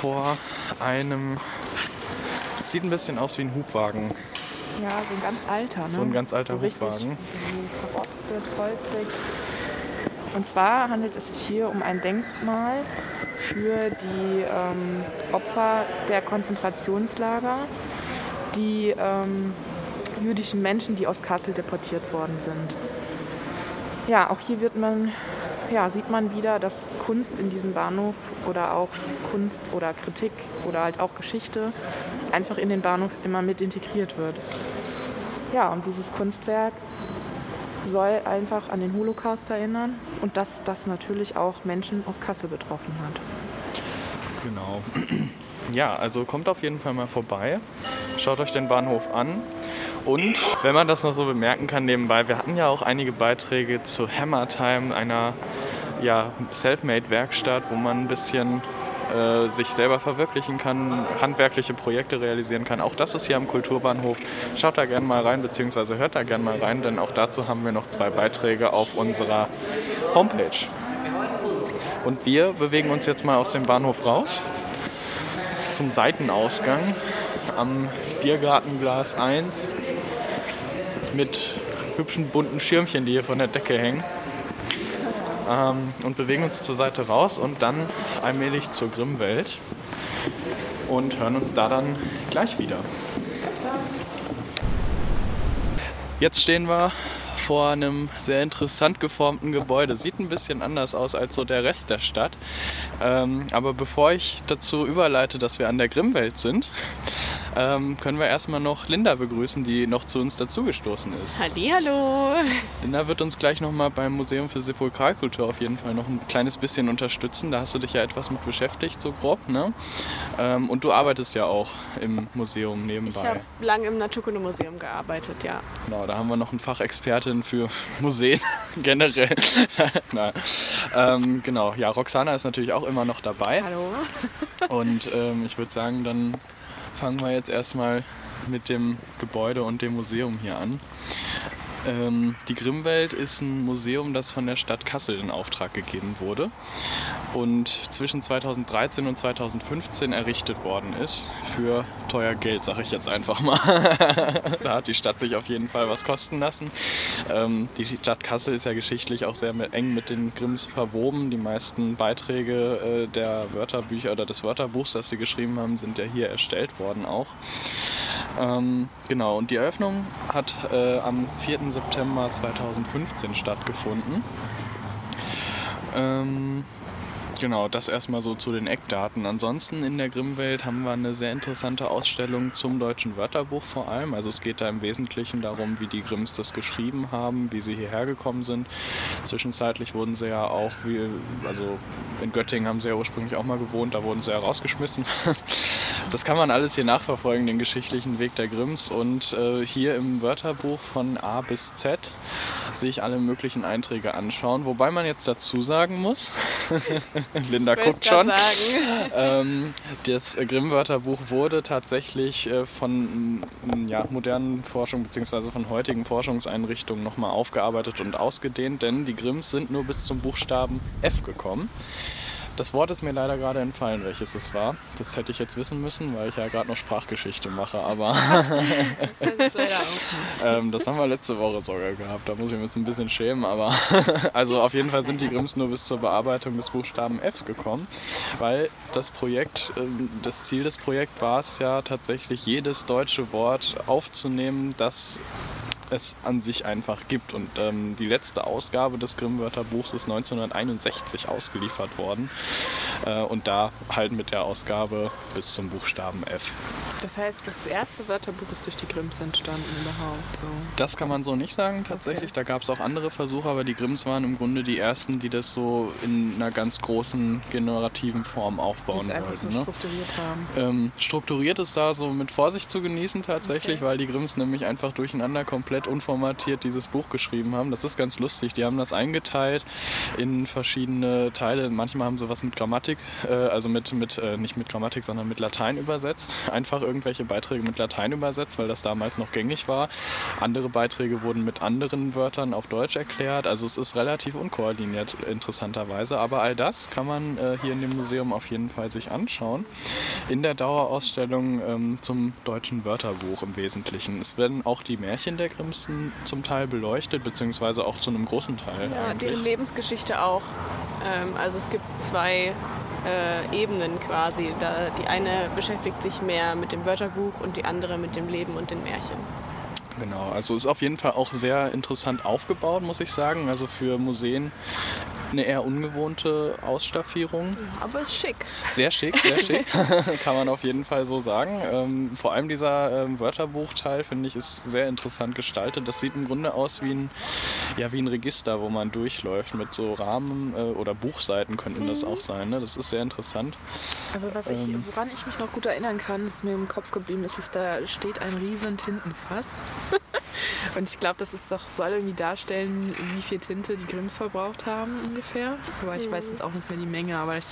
vor einem. Es sieht ein bisschen aus wie ein Hubwagen. Ja, so ein ganz alter, ne? So ein ganz alter so Hubwagen. So verrostet, holzig. Und zwar handelt es sich hier um ein Denkmal für die ähm, Opfer der Konzentrationslager, die ähm, jüdischen Menschen, die aus Kassel deportiert worden sind. Ja, auch hier wird man ja, sieht man wieder, dass Kunst in diesem Bahnhof oder auch Kunst oder Kritik oder halt auch Geschichte einfach in den Bahnhof immer mit integriert wird. Ja, und dieses Kunstwerk soll einfach an den Holocaust erinnern und dass das natürlich auch Menschen aus Kassel betroffen hat. Genau. Ja, also kommt auf jeden Fall mal vorbei. Schaut euch den Bahnhof an. Und wenn man das noch so bemerken kann nebenbei, wir hatten ja auch einige Beiträge zu Hammer Time, einer ja, Selfmade-Werkstatt, wo man ein bisschen äh, sich selber verwirklichen kann, handwerkliche Projekte realisieren kann. Auch das ist hier am Kulturbahnhof. Schaut da gerne mal rein, beziehungsweise hört da gerne mal rein, denn auch dazu haben wir noch zwei Beiträge auf unserer Homepage. Und wir bewegen uns jetzt mal aus dem Bahnhof raus zum Seitenausgang am Biergartenglas 1 mit hübschen bunten Schirmchen, die hier von der Decke hängen. Ähm, und bewegen uns zur Seite raus und dann allmählich zur Grimmwelt und hören uns da dann gleich wieder. Jetzt stehen wir vor einem sehr interessant geformten Gebäude. Sieht ein bisschen anders aus als so der Rest der Stadt. Ähm, aber bevor ich dazu überleite, dass wir an der Grimmwelt sind, ähm, können wir erstmal noch Linda begrüßen, die noch zu uns dazugestoßen ist. Hallo. Linda wird uns gleich nochmal beim Museum für Sepulkralkultur auf jeden Fall noch ein kleines bisschen unterstützen. Da hast du dich ja etwas mit beschäftigt, so grob, ne? Ähm, und du arbeitest ja auch im Museum nebenbei. Ich habe lange im Naturkundemuseum gearbeitet, ja. Genau, da haben wir noch einen Fachexpertin für Museen generell. Na, ähm, genau, ja, Roxana ist natürlich auch immer noch dabei. Hallo. Und ähm, ich würde sagen, dann fangen wir jetzt erstmal mit dem Gebäude und dem Museum hier an. Ähm, die Grimmwelt ist ein Museum, das von der Stadt Kassel in Auftrag gegeben wurde und zwischen 2013 und 2015 errichtet worden ist. Für teuer Geld, sage ich jetzt einfach mal. da hat die Stadt sich auf jeden Fall was kosten lassen. Ähm, die Stadt Kassel ist ja geschichtlich auch sehr eng mit den Grimms verwoben. Die meisten Beiträge äh, der Wörterbücher oder des Wörterbuchs, das sie geschrieben haben, sind ja hier erstellt worden auch. Ähm, genau, und die Eröffnung hat äh, am 4. September 2015 stattgefunden. Ähm, Genau, das erstmal so zu den Eckdaten. Ansonsten in der Grimmwelt haben wir eine sehr interessante Ausstellung zum deutschen Wörterbuch vor allem. Also es geht da im Wesentlichen darum, wie die Grimms das geschrieben haben, wie sie hierher gekommen sind. Zwischenzeitlich wurden sie ja auch, wie, also in Göttingen haben sie ja ursprünglich auch mal gewohnt, da wurden sie ja rausgeschmissen. Das kann man alles hier nachverfolgen, den geschichtlichen Weg der Grimms. Und äh, hier im Wörterbuch von A bis Z sich alle möglichen Einträge anschauen. Wobei man jetzt dazu sagen muss, Linda guckt schon, ähm, das Grimm-Wörterbuch wurde tatsächlich äh, von mm, ja, modernen Forschung bzw. von heutigen Forschungseinrichtungen nochmal aufgearbeitet und ausgedehnt, denn die Grimms sind nur bis zum Buchstaben F gekommen. Das Wort ist mir leider gerade entfallen, welches es war. Das hätte ich jetzt wissen müssen, weil ich ja gerade noch Sprachgeschichte mache, aber das weiß ich leider auch. ähm, das haben wir letzte Woche sogar gehabt. Da muss ich mich jetzt ein bisschen schämen, aber also auf jeden Fall sind die Grimms nur bis zur Bearbeitung des Buchstaben F gekommen, weil das Projekt, ähm, das Ziel des Projekts war es ja tatsächlich jedes deutsche Wort aufzunehmen, das es an sich einfach gibt. Und ähm, die letzte Ausgabe des Grimm-Wörterbuchs ist 1961 ausgeliefert worden. Äh, und da halt mit der Ausgabe bis zum Buchstaben F. Das heißt, das erste Wörterbuch ist durch die Grimms entstanden überhaupt. So. Das kann man so nicht sagen tatsächlich. Okay. Da gab es auch andere Versuche, aber die Grimms waren im Grunde die ersten, die das so in einer ganz großen generativen Form aufbauen die wollten. einfach so ne? strukturiert haben. Ähm, strukturiert ist da so mit Vorsicht zu genießen tatsächlich, Okay. weil die Grimms nämlich einfach durcheinander komplett unformatiert dieses Buch geschrieben haben. Das ist ganz lustig. Die haben das eingeteilt in verschiedene Teile. Manchmal haben sie was mit Grammatik, äh, also mit, mit äh, nicht mit Grammatik, sondern mit Latein übersetzt. Einfach irgendwelche Beiträge mit Latein übersetzt, weil das damals noch gängig war. Andere Beiträge wurden mit anderen Wörtern auf Deutsch erklärt. Also es ist relativ unkoordiniert, interessanterweise. Aber all das kann man äh, hier in dem Museum auf jeden Fall sich anschauen. In der Dauerausstellung ähm, zum deutschen Wörterbuch im Wesentlichen. Es werden auch die Märchen der Grimms zum Teil beleuchtet, beziehungsweise auch zu einem großen Teil Ja, eigentlich. deren Lebensgeschichte auch. Ähm, also es gibt zwei äh, Ebenen quasi. Da, die eine beschäftigt sich mehr mit dem Wörterbuch und die andere mit dem Leben und den Märchen. Genau, also ist auf jeden Fall auch sehr interessant aufgebaut, muss ich sagen. Also für Museen eine eher ungewohnte Ausstaffierung. Aber ist schick. Sehr schick, sehr schick, kann man auf jeden Fall so sagen. Ähm, vor allem dieser ähm, Wörterbuchteil, finde ich, ist sehr interessant gestaltet. Das sieht im Grunde aus wie ein, ja, wie ein Register, wo man durchläuft mit so Rahmen äh, oder Buchseiten könnten das auch sein. Ne? Das ist sehr interessant. Also was ich, Ähm. woran ich mich noch gut erinnern kann, ist mir im Kopf geblieben, ist, dass da steht ein riesen Tintenfass. Und ich glaube, das ist doch, soll irgendwie darstellen, wie viel Tinte die Grimms verbraucht haben ungefähr. Aber ich weiß jetzt auch nicht mehr die Menge, aber ich,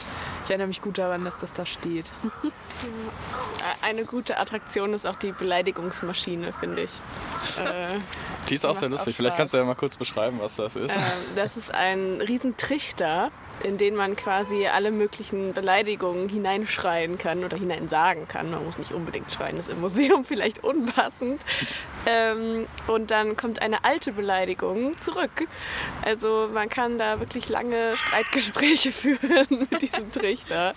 ich erinnere mich gut daran, dass das da steht. Eine gute Attraktion ist auch die Beleidigungsmaschine, finde ich. Äh, Die ist auch sehr auch lustig. Vielleicht kannst du ja mal kurz beschreiben, was das ist. Ähm, das ist ein Riesentrichter, in den man quasi alle möglichen Beleidigungen hineinschreien kann oder hineinsagen kann. Man muss nicht unbedingt schreien, das ist im Museum vielleicht unpassend. Ähm, und dann kommt eine alte Beleidigung zurück. Also man kann da wirklich lange Streitgespräche führen mit diesem Trichter.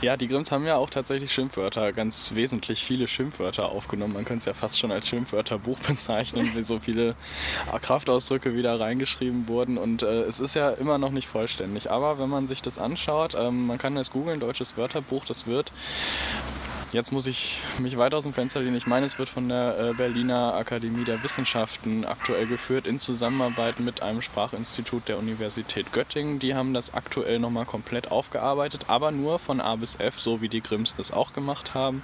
Ja, die Grimms haben ja auch tatsächlich Schimpfwörter, ganz wesentlich viele Schimpfwörter aufgenommen. Man könnte es ja fast schon als Schimpfwörterbuch bezeichnen, wie so viele Kraftausdrücke wieder reingeschrieben wurden. Und äh, es ist ja immer noch nicht vollständig. Aber wenn man sich das anschaut, ähm, man kann das googeln, deutsches Wörterbuch, das wird Jetzt muss ich mich weit aus dem Fenster lehnen. Ich meine, es wird von der äh, Berliner Akademie der Wissenschaften aktuell geführt in Zusammenarbeit mit einem Sprachinstitut der Universität Göttingen. Die haben das aktuell nochmal komplett aufgearbeitet, aber nur von A bis F, so wie die Grimms das auch gemacht haben.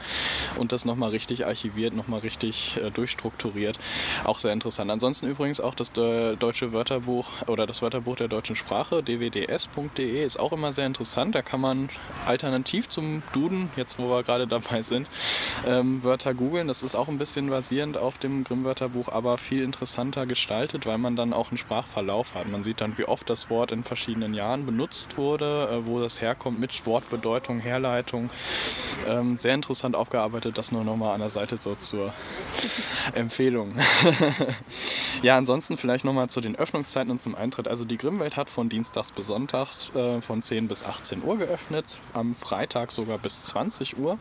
Und das nochmal richtig archiviert, nochmal richtig äh, durchstrukturiert. Auch sehr interessant. Ansonsten übrigens auch das äh, deutsche Wörterbuch oder das Wörterbuch der deutschen Sprache, dwds.de, ist auch immer sehr interessant. Da kann man alternativ zum Duden, jetzt wo wir gerade dabei sind, ähm, Wörter googeln. Das ist auch ein bisschen basierend auf dem Grimm-Wörterbuch, aber viel interessanter gestaltet, weil man dann auch einen Sprachverlauf hat. Man sieht dann, wie oft das Wort in verschiedenen Jahren benutzt wurde, äh, wo das herkommt mit Wortbedeutung, Herleitung. Ähm, sehr interessant aufgearbeitet, das nur nochmal an der Seite so zur Empfehlung. ja, ansonsten vielleicht nochmal zu den Öffnungszeiten und zum Eintritt. Also die Grimmwelt hat von Dienstags bis Sonntags äh, von 10 bis 18 Uhr geöffnet, am Freitag sogar bis 20 Uhr.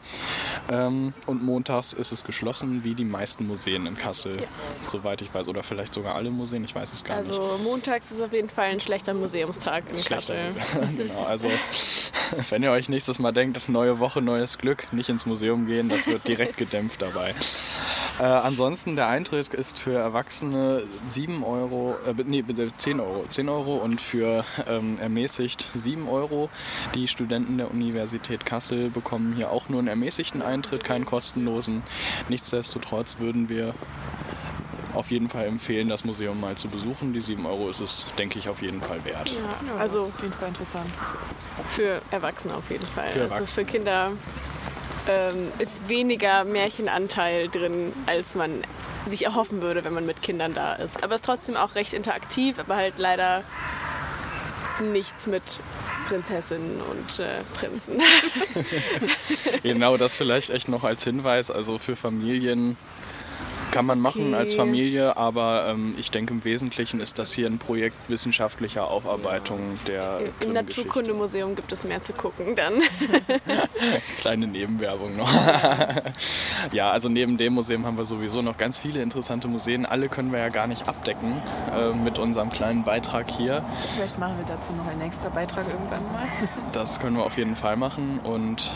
Ähm, und montags ist es geschlossen, wie die meisten Museen in Kassel, soweit ich weiß. Oder vielleicht sogar alle Museen, ich weiß es gar nicht. Also montags ist auf jeden Fall ein schlechter Museumstag in Schlechter Kassel. Museum. genau, also wenn ihr euch nächstes Mal denkt, neue Woche, neues Glück, nicht ins Museum gehen, das wird direkt gedämpft dabei. Äh, ansonsten der Eintritt ist für Erwachsene 7 Euro, äh, nee, bitte 10 Euro. 10 Euro und für ähm, ermäßigt 7 Euro. Die Studenten der Universität Kassel bekommen hier auch nur einen ermäßigten Eintritt, keinen kostenlosen. Nichtsdestotrotz würden wir auf jeden Fall empfehlen, das Museum mal zu besuchen. Die 7 Euro ist es, denke ich, auf jeden Fall wert. Ja, also auf jeden Fall interessant. für Erwachsene auf jeden Fall. Für also Erwachsene. für Kinder ähm, ist weniger Märchenanteil drin, als man sich erhoffen würde, wenn man mit Kindern da ist. Aber es ist trotzdem auch recht interaktiv, aber halt leider nichts mit Prinzessinnen und äh, Prinzen. Genau, das vielleicht echt noch als Hinweis. Also für Familien kann man machen okay. als Familie, aber ähm, ich denke im Wesentlichen ist das hier ein Projekt wissenschaftlicher Aufarbeitung der Im. Naturkundemuseum gibt es mehr zu gucken dann. Kleine Nebenwerbung noch. ja, also neben dem Museum haben wir sowieso noch ganz viele interessante Museen. Alle können wir ja gar nicht abdecken äh, mit unserem kleinen Beitrag hier. Vielleicht machen wir dazu noch einen extra Beitrag irgendwann mal. Das können wir auf jeden Fall machen. Und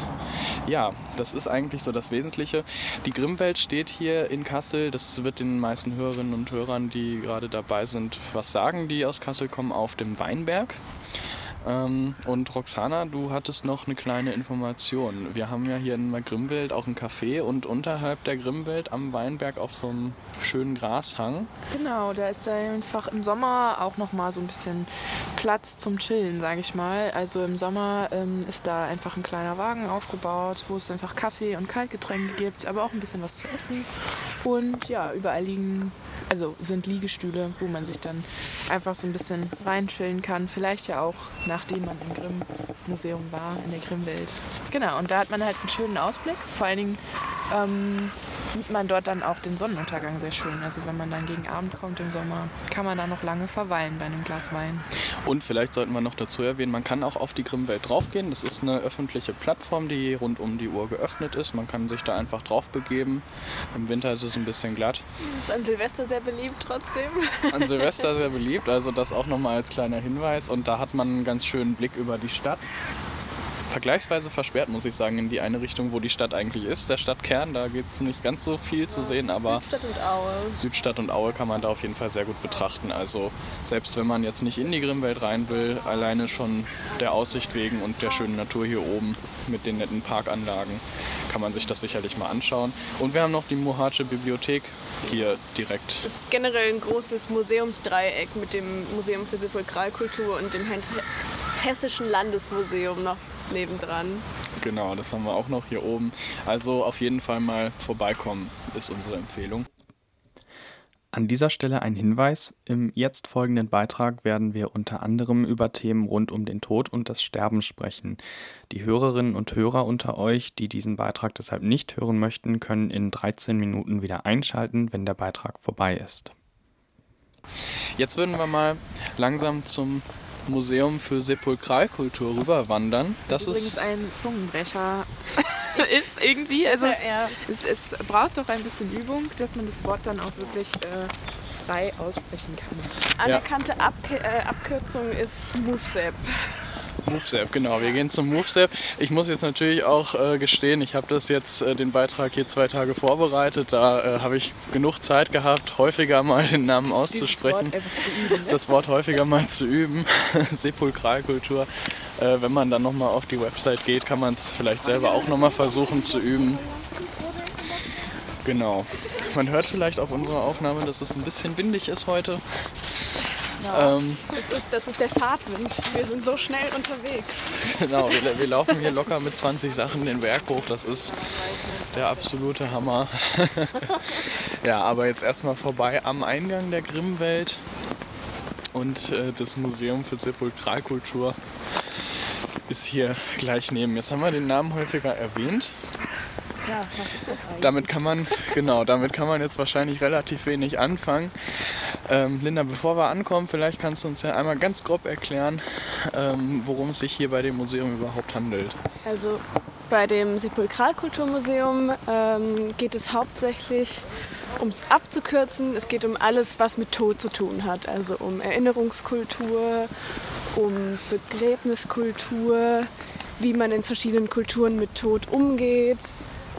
ja, das ist eigentlich so das Wesentliche. Die Grimmwelt steht hier in Kassel. Das wird den meisten Hörerinnen und Hörern, die gerade dabei sind, was sagen, die aus Kassel kommen, auf dem Weinberg. Ähm, und Roxana, du hattest noch eine kleine Information. Wir haben ja hier in Grimmwelt auch ein Café und unterhalb der Grimmwelt am Weinberg auf so einem schönen Grashang. Genau, da ist einfach im Sommer auch noch mal so ein bisschen Platz zum Chillen, sage ich mal. Also im Sommer ähm, ist da einfach ein kleiner Wagen aufgebaut, wo es einfach Kaffee und Kaltgetränke gibt, aber auch ein bisschen was zu essen. Und ja, überall liegen, also sind Liegestühle, wo man sich dann einfach so ein bisschen reinchillen kann. Vielleicht ja auch, nachdem man im Grimm-Museum war, in der Grimm-Welt. Genau, und da hat man halt einen schönen Ausblick. Vor allen Dingen ähm, sieht man dort dann auch den Sonnenuntergang sehr schön. Also wenn man dann gegen Abend kommt im Sommer, kann man da noch lange verweilen bei einem Glas Wein. Und vielleicht sollten wir noch dazu erwähnen, man kann auch auf die Grimmwelt draufgehen. Das ist eine öffentliche Plattform, die rund um die Uhr geöffnet ist. Man kann sich da einfach drauf begeben. Im Winter ist es ein bisschen glatt. ist an Silvester sehr beliebt trotzdem. An Silvester sehr beliebt, also das auch nochmal als kleiner Hinweis. Und da hat man einen ganz schönen Blick über die Stadt. Vergleichsweise versperrt, muss ich sagen, in die eine Richtung, wo die Stadt eigentlich ist, der Stadtkern. Da geht es nicht ganz so viel zu sehen, aber Stadt und Aue. Südstadt und Aue kann man da auf jeden Fall sehr gut betrachten. Also selbst wenn man jetzt nicht in die Grimmwelt rein will, alleine schon der Aussicht wegen und der schönen Natur hier oben mit den netten Parkanlagen, kann man sich das sicherlich mal anschauen. Und wir haben noch die Mohatsche Bibliothek hier direkt. Es ist generell ein großes Museumsdreieck mit dem Museum für Sepulkralkultur und dem Hess- Hessischen Landesmuseum noch nebendran. Genau, das haben wir auch noch hier oben. Also auf jeden Fall mal vorbeikommen, ist unsere Empfehlung. An dieser Stelle ein Hinweis. Im jetzt folgenden Beitrag werden wir unter anderem über Themen rund um den Tod und das Sterben sprechen. Die Hörerinnen und Hörer unter euch, die diesen Beitrag deshalb nicht hören möchten, können in 13 Minuten wieder einschalten, wenn der Beitrag vorbei ist. Jetzt würden wir mal langsam zum Museum für Sepulkralkultur rüberwandern. Das übrigens ist ein Zungenbrecher. ist irgendwie, also es, Ja. es, es braucht doch ein bisschen Übung, dass man das Wort dann auch wirklich äh, frei aussprechen kann. Anerkannte Abk äh, Abkürzung ist MoveSap. MoveSap, genau. Wir gehen zum MoveSap. Ich muss jetzt natürlich auch äh, gestehen, ich habe das jetzt äh, den Beitrag hier zwei Tage vorbereitet. Da äh, habe ich genug Zeit gehabt, häufiger mal den Namen auszusprechen. Wort üben. Ne? das Wort häufiger mal zu üben. Sepulkralkultur. Äh, wenn man dann nochmal auf die Website geht, kann man es vielleicht selber auch nochmal versuchen zu üben. Genau. Man hört vielleicht auf unserer Aufnahme, dass es ein bisschen windig ist heute. Ähm, Das ist, das ist der Fahrtwind. Wir sind so schnell unterwegs. genau, wir, wir laufen hier locker mit 20 Sachen den Berg hoch. Das ist der absolute Hammer. ja, aber jetzt erstmal vorbei am Eingang der Grimmwelt und äh, das Museum für Sepulkralkultur ist hier gleich neben. Jetzt haben wir den Namen häufiger erwähnt. Ja, was ist das eigentlich? Damit kann man, genau, damit kann man jetzt wahrscheinlich relativ wenig anfangen. Ähm, Linda, bevor wir ankommen, vielleicht kannst du uns ja einmal ganz grob erklären, ähm, worum es sich hier bei dem Museum überhaupt handelt. Also bei dem Sepulkralkulturmuseum ähm, geht es hauptsächlich, um es abzukürzen, es geht um alles, was mit Tod zu tun hat. Also um Erinnerungskultur, um Begräbniskultur, wie man in verschiedenen Kulturen mit Tod umgeht.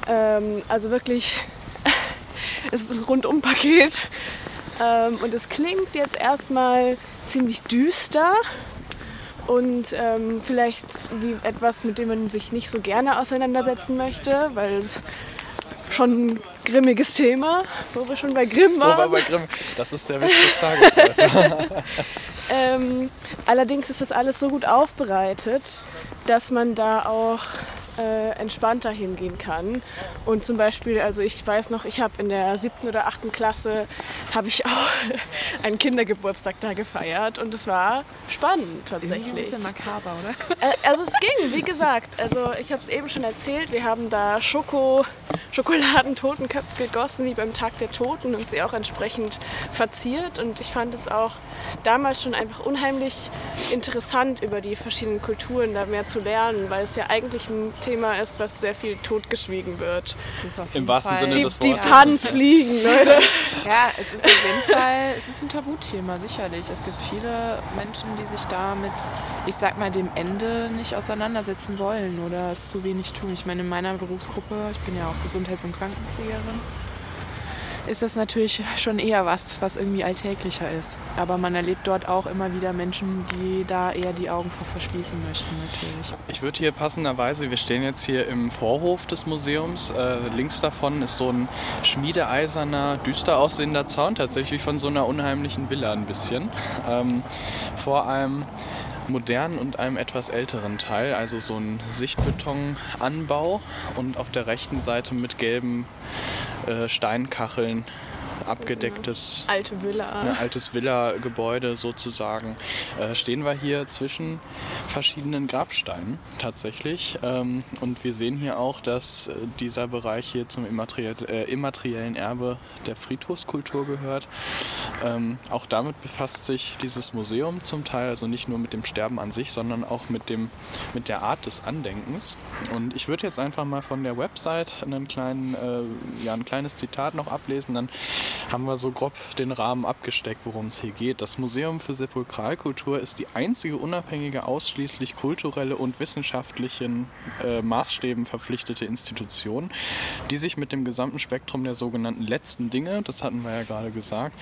Ähm, also wirklich es ist ein Rundumpaket. Ähm, und es klingt jetzt erstmal ziemlich düster und ähm, vielleicht wie etwas, mit dem man sich nicht so gerne auseinandersetzen möchte, weil es schon ein grimmiges Thema, wo wir schon bei Grimm waren. Wo wir bei Grimm, das ist der Witz des Tages ähm, allerdings ist das alles so gut aufbereitet, dass man da auch äh, entspannter hingehen kann. Und zum Beispiel, also ich weiß noch, ich habe in der siebten oder achten Klasse habe ich auch einen Kindergeburtstag da gefeiert und es war spannend tatsächlich. Ein bisschen makaber, oder? Äh, also es ging, wie gesagt. Also ich habe es eben schon erzählt, wir haben da Schoko, Schokoladentotenköpfe gegossen, wie beim Tag der Toten und sie auch entsprechend verziert. Und ich fand es auch damals schon einfach unheimlich interessant, über die verschiedenen Kulturen da mehr zu lernen, weil es ja eigentlich ein Thema ist, was sehr viel totgeschwiegen wird. Im wahrsten Fall. Sinne des Wortes. Die Pans fliegen, Leute. ja, es ist auf jeden Fall, es ist ein Tabuthema, sicherlich. Es gibt viele Menschen, die sich da mit, ich sag mal, dem Ende nicht auseinandersetzen wollen oder es zu wenig tun. Ich meine, in meiner Berufsgruppe, ich bin ja auch Gesundheits- und Krankenpflegerin, ist das natürlich schon eher was, was irgendwie alltäglicher ist. Aber man erlebt dort auch immer wieder Menschen, die da eher die Augen vor verschließen möchten, natürlich. Ich würde hier passenderweise, wir stehen jetzt hier im Vorhof des Museums. Äh, links davon ist so ein schmiedeeiserner, düster aussehender Zaun, tatsächlich von so einer unheimlichen Villa ein bisschen. Ähm, vor einem modernen und einem etwas älteren Teil, also so ein Sichtbetonanbau und auf der rechten Seite mit gelben äh, Steinkacheln abgedecktes alte Villa. Ein altes Villa-Gebäude sozusagen. Äh, stehen wir hier zwischen verschiedenen Grabsteinen tatsächlich. Ähm, und wir sehen hier auch, dass äh, dieser Bereich hier zum immateriell, äh, immateriellen Erbe der Friedhofskultur gehört. Ähm, auch damit befasst sich dieses Museum zum Teil, also nicht nur mit dem Sterben an sich, sondern auch mit, dem, mit der Art des Andenkens. Und ich würde jetzt einfach mal von der Website einen kleinen, äh, ja, ein kleines Zitat noch ablesen, dann haben wir so grob den Rahmen abgesteckt, worum es hier geht. Das Museum für Sepulkralkultur ist die einzige unabhängige, ausschließlich kulturelle und wissenschaftlichen äh, Maßstäben verpflichtete Institution, die sich mit dem gesamten Spektrum der sogenannten letzten Dinge, das hatten wir ja gerade gesagt,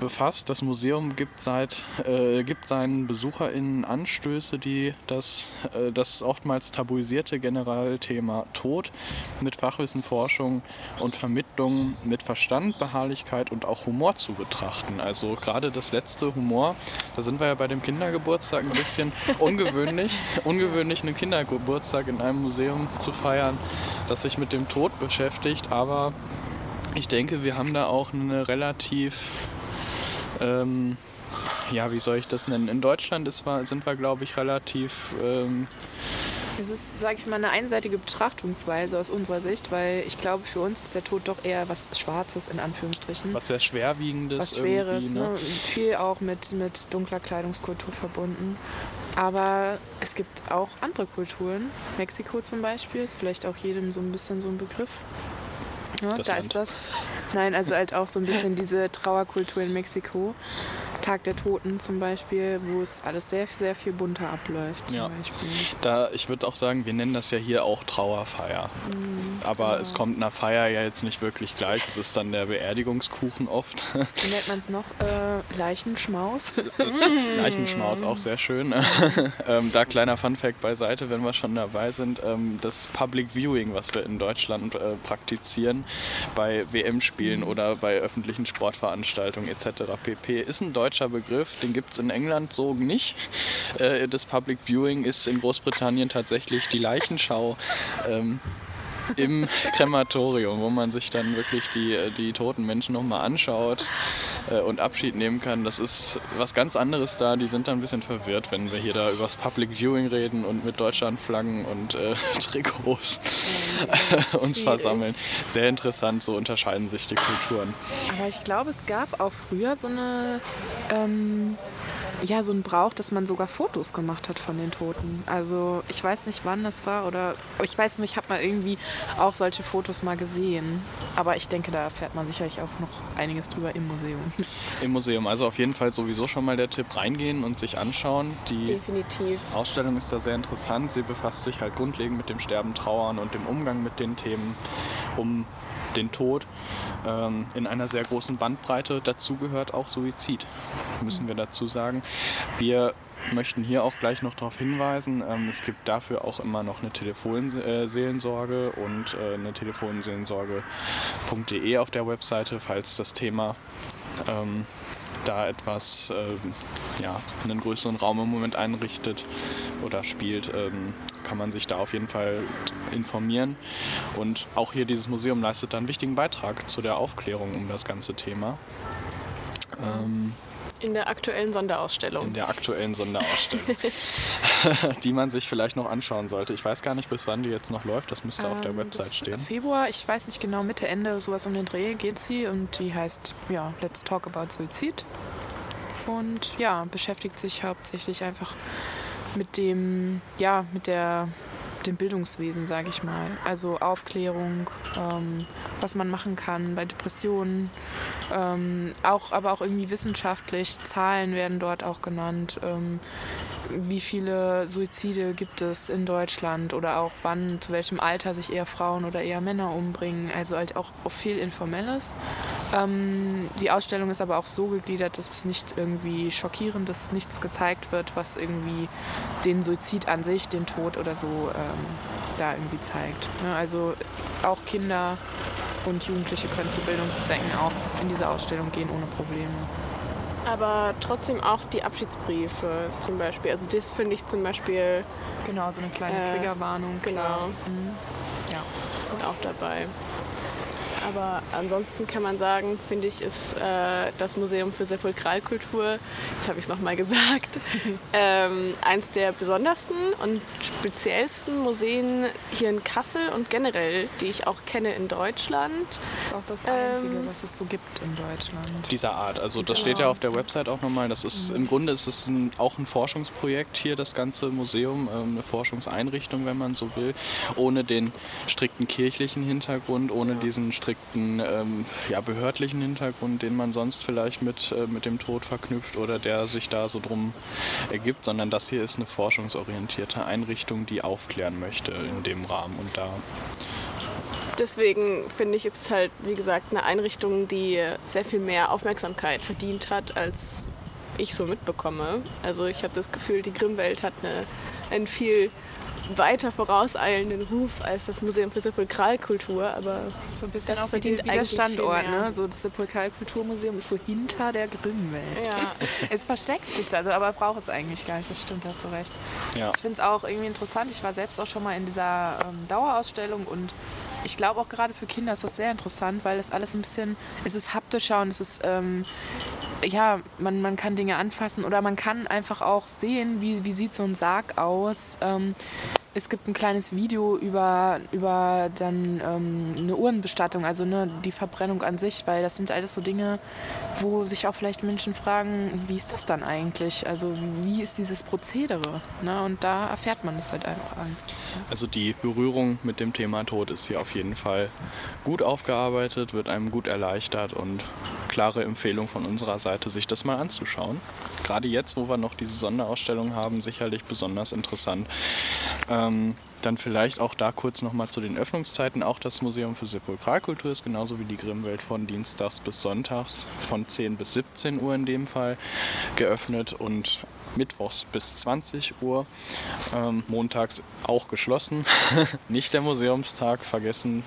befasst. Das Museum gibt, seit, äh, gibt seinen BesucherInnen Anstöße, die das, äh, das oftmals tabuisierte Generalthema Tod mit Fachwissen, Forschung und Vermittlung mit Verstand, Beharrlichkeit und auch Humor zu betrachten. Also gerade das letzte Humor, da sind wir ja bei dem Kindergeburtstag ein bisschen ungewöhnlich, ungewöhnlich einen Kindergeburtstag in einem Museum zu feiern, das sich mit dem Tod beschäftigt, aber ich denke, wir haben da auch eine relativ ähm, ja, wie soll ich das nennen? In Deutschland ist, sind wir, glaube ich, relativ ähm, das ist, sage ich mal, eine einseitige Betrachtungsweise aus unserer Sicht, weil ich glaube, für uns ist der Tod doch eher was Schwarzes in Anführungsstrichen. Was sehr Schwerwiegendes. Was Schweres, ne? Ne? viel auch mit, mit dunkler Kleidungskultur verbunden. Aber es gibt auch andere Kulturen. Mexiko zum Beispiel ist vielleicht auch jedem so ein bisschen so ein Begriff. Ja, da Land. ist das. Nein, also halt auch so ein bisschen diese Trauerkultur in Mexiko. Tag der Toten zum Beispiel, wo es alles sehr, sehr viel bunter abläuft. ja. Da, ich würde auch sagen, wir nennen das ja hier auch Trauerfeier. Mhm, Aber genau. es kommt einer Feier ja jetzt nicht wirklich gleich. Es ist dann der Beerdigungskuchen oft. Wie nennt man es noch? Äh, Leichenschmaus. Leichenschmaus, auch sehr schön. ähm, da kleiner Funfact beiseite, wenn wir schon dabei sind. Ähm, das Public Viewing, was wir in Deutschland äh, praktizieren, bei WM-Spielen oder bei öffentlichen Sportveranstaltungen etc. pp. ist ein deutscher Begriff, den gibt es in England so nicht. Äh, das Public Viewing ist in Großbritannien tatsächlich die Leichenschau. Im Krematorium, wo man sich dann wirklich die, die toten Menschen nochmal anschaut äh, und Abschied nehmen kann. Das ist was ganz anderes da. Die sind dann ein bisschen verwirrt, wenn wir hier da über das Public Viewing reden und mit Deutschlandflaggen und äh, Trikots uns versammeln. Sehr interessant, so unterscheiden sich die Kulturen. Aber ich glaube, es gab auch früher so eine ähm, ja, so ein Brauch, dass man sogar Fotos gemacht hat von den Toten. Also ich weiß nicht, wann das war oder ich weiß nicht, ich habe mal irgendwie auch solche Fotos mal gesehen. Aber ich denke, da erfährt man sicherlich auch noch einiges drüber im Museum. Im Museum, also auf jeden Fall sowieso schon mal der Tipp reingehen und sich anschauen. Die Definitiv. Ausstellung ist da sehr interessant. Sie befasst sich halt grundlegend mit dem Sterben, Trauern und dem Umgang mit den Themen, um den Tod ähm, in einer sehr großen Bandbreite. Dazu gehört auch Suizid, müssen wir dazu sagen. Wir möchten hier auch gleich noch darauf hinweisen, ähm, es gibt dafür auch immer noch eine Telefonseelensorge und äh, eine Telefonseelensorge.de auf der Webseite, falls das Thema ähm, da etwas, äh, ja, einen größeren Raum im Moment einrichtet oder spielt, ähm, kann man sich da auf jeden Fall informieren. Und auch hier dieses Museum leistet da einen wichtigen Beitrag zu der Aufklärung um das ganze Thema. Ähm, in der aktuellen Sonderausstellung. In der aktuellen Sonderausstellung, die man sich vielleicht noch anschauen sollte. Ich weiß gar nicht, bis wann die jetzt noch läuft. Das müsste ähm, auf der ähm, Website stehen. Februar, ich weiß nicht genau, Mitte, Ende, sowas um den Dreh geht sie und die heißt, ja, Let's Talk About Suicide. Und ja, beschäftigt sich hauptsächlich einfach mit dem, ja, mit der dem Bildungswesen, sage ich mal. Also Aufklärung, ähm, was man machen kann bei Depressionen, ähm, auch, aber auch irgendwie wissenschaftlich. Zahlen werden dort auch genannt. Ähm, wie viele Suizide gibt es in Deutschland oder auch wann, zu welchem Alter sich eher Frauen oder eher Männer umbringen. Also halt auch, viel Informelles. Ähm, die Ausstellung ist aber auch so gegliedert, dass es nicht irgendwie schockierend ist, nichts gezeigt wird, was irgendwie den Suizid an sich, den Tod oder so ähm, da irgendwie zeigt. Ne? Also auch Kinder und Jugendliche können zu Bildungszwecken auch in diese Ausstellung gehen ohne Probleme. Aber trotzdem auch die Abschiedsbriefe zum Beispiel. Also das finde ich zum Beispiel. Genau, so eine kleine äh, Triggerwarnung. Genau. Mhm. Ja. Sind auch dabei. Aber ansonsten kann man sagen, finde ich, ist äh, das Museum für Sepulkralkultur, jetzt habe ich es nochmal gesagt, ähm, eins der besondersten und speziellsten Museen hier in Kassel und generell, die ich auch kenne in Deutschland. Das ist auch das Einzige, ähm, was es so gibt in Deutschland. Dieser Art. Also Dieser das steht ja auf der Website auch nochmal. Das ist mhm. im Grunde ist es ein, auch ein Forschungsprojekt hier, das ganze Museum, ähm, eine Forschungseinrichtung, wenn man so will, ohne den strikten kirchlichen Hintergrund, ohne ja. diesen strikten strikten ähm, ja, behördlichen Hintergrund, den man sonst vielleicht mit, äh, mit dem Tod verknüpft oder der sich da so drum ergibt, sondern das hier ist eine forschungsorientierte Einrichtung, die aufklären möchte in dem Rahmen und da. Deswegen finde ich, ist es halt, wie gesagt, eine Einrichtung, die sehr viel mehr Aufmerksamkeit verdient hat, als ich so mitbekomme. Also ich habe das Gefühl, die Grimmwelt hat eine, einen viel weiter vorauseilenden Ruf als das Museum für Sepulkralkultur, aber so ein bisschen auch verdient wie der Standort. Ne? So das Sepulkralkulturmuseum ist so hinter der Grimmwelt. Ja. es versteckt sich da, also, aber braucht es eigentlich gar nicht. Das stimmt, hast du recht. Ja. Ich finde es auch irgendwie interessant. Ich war selbst auch schon mal in dieser ähm, Dauerausstellung und ich glaube auch gerade für Kinder ist das sehr interessant, weil es alles ein bisschen, es ist haptischer und es ist ähm, ja, man, man kann Dinge anfassen oder man kann einfach auch sehen, wie, wie sieht so ein Sarg aus. Ähm, es gibt ein kleines Video über, über dann ähm, eine Uhrenbestattung, also ne, die Verbrennung an sich, weil das sind alles so Dinge, wo sich auch vielleicht Menschen fragen, wie ist das dann eigentlich? Also wie ist dieses Prozedere? Ne? Und da erfährt man es halt einfach an. Also die Berührung mit dem Thema Tod ist hier auf jeden Fall gut aufgearbeitet, wird einem gut erleichtert und klare Empfehlung von unserer Seite, sich das mal anzuschauen. Gerade jetzt, wo wir noch diese Sonderausstellung haben, sicherlich besonders interessant. Ähm, dann vielleicht auch da kurz nochmal zu den Öffnungszeiten. Auch das Museum für Sepulkralkultur ist genauso wie die Grimmwelt von Dienstags bis Sonntags von 10 bis 17 Uhr in dem Fall geöffnet und Mittwochs bis 20 Uhr. Ähm, montags auch geschlossen. Nicht der Museumstag, vergessen.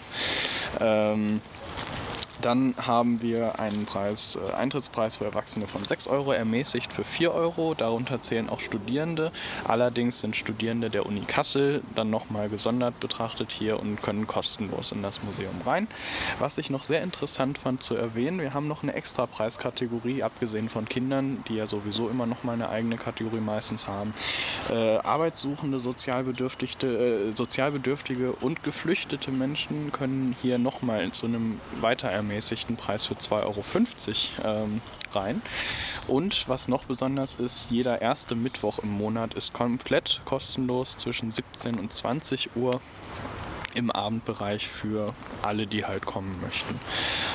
Ähm, dann haben wir einen Preis, äh, Eintrittspreis für Erwachsene von 6 Euro, ermäßigt für 4 Euro. Darunter zählen auch Studierende. Allerdings sind Studierende der Uni Kassel dann nochmal gesondert betrachtet hier und können kostenlos in das Museum rein. Was ich noch sehr interessant fand zu erwähnen, wir haben noch eine extra Preiskategorie, abgesehen von Kindern, die ja sowieso immer nochmal eine eigene Kategorie meistens haben. Äh, Arbeitssuchende, Sozialbedürftige, äh, Sozialbedürftige und geflüchtete Menschen können hier nochmal zu einem weiter ermäßigten Preis für 2,50 Euro ähm, rein. Und was noch besonders ist, jeder erste Mittwoch im Monat ist komplett kostenlos zwischen 17 und 20 Uhr im Abendbereich für alle, die halt kommen möchten.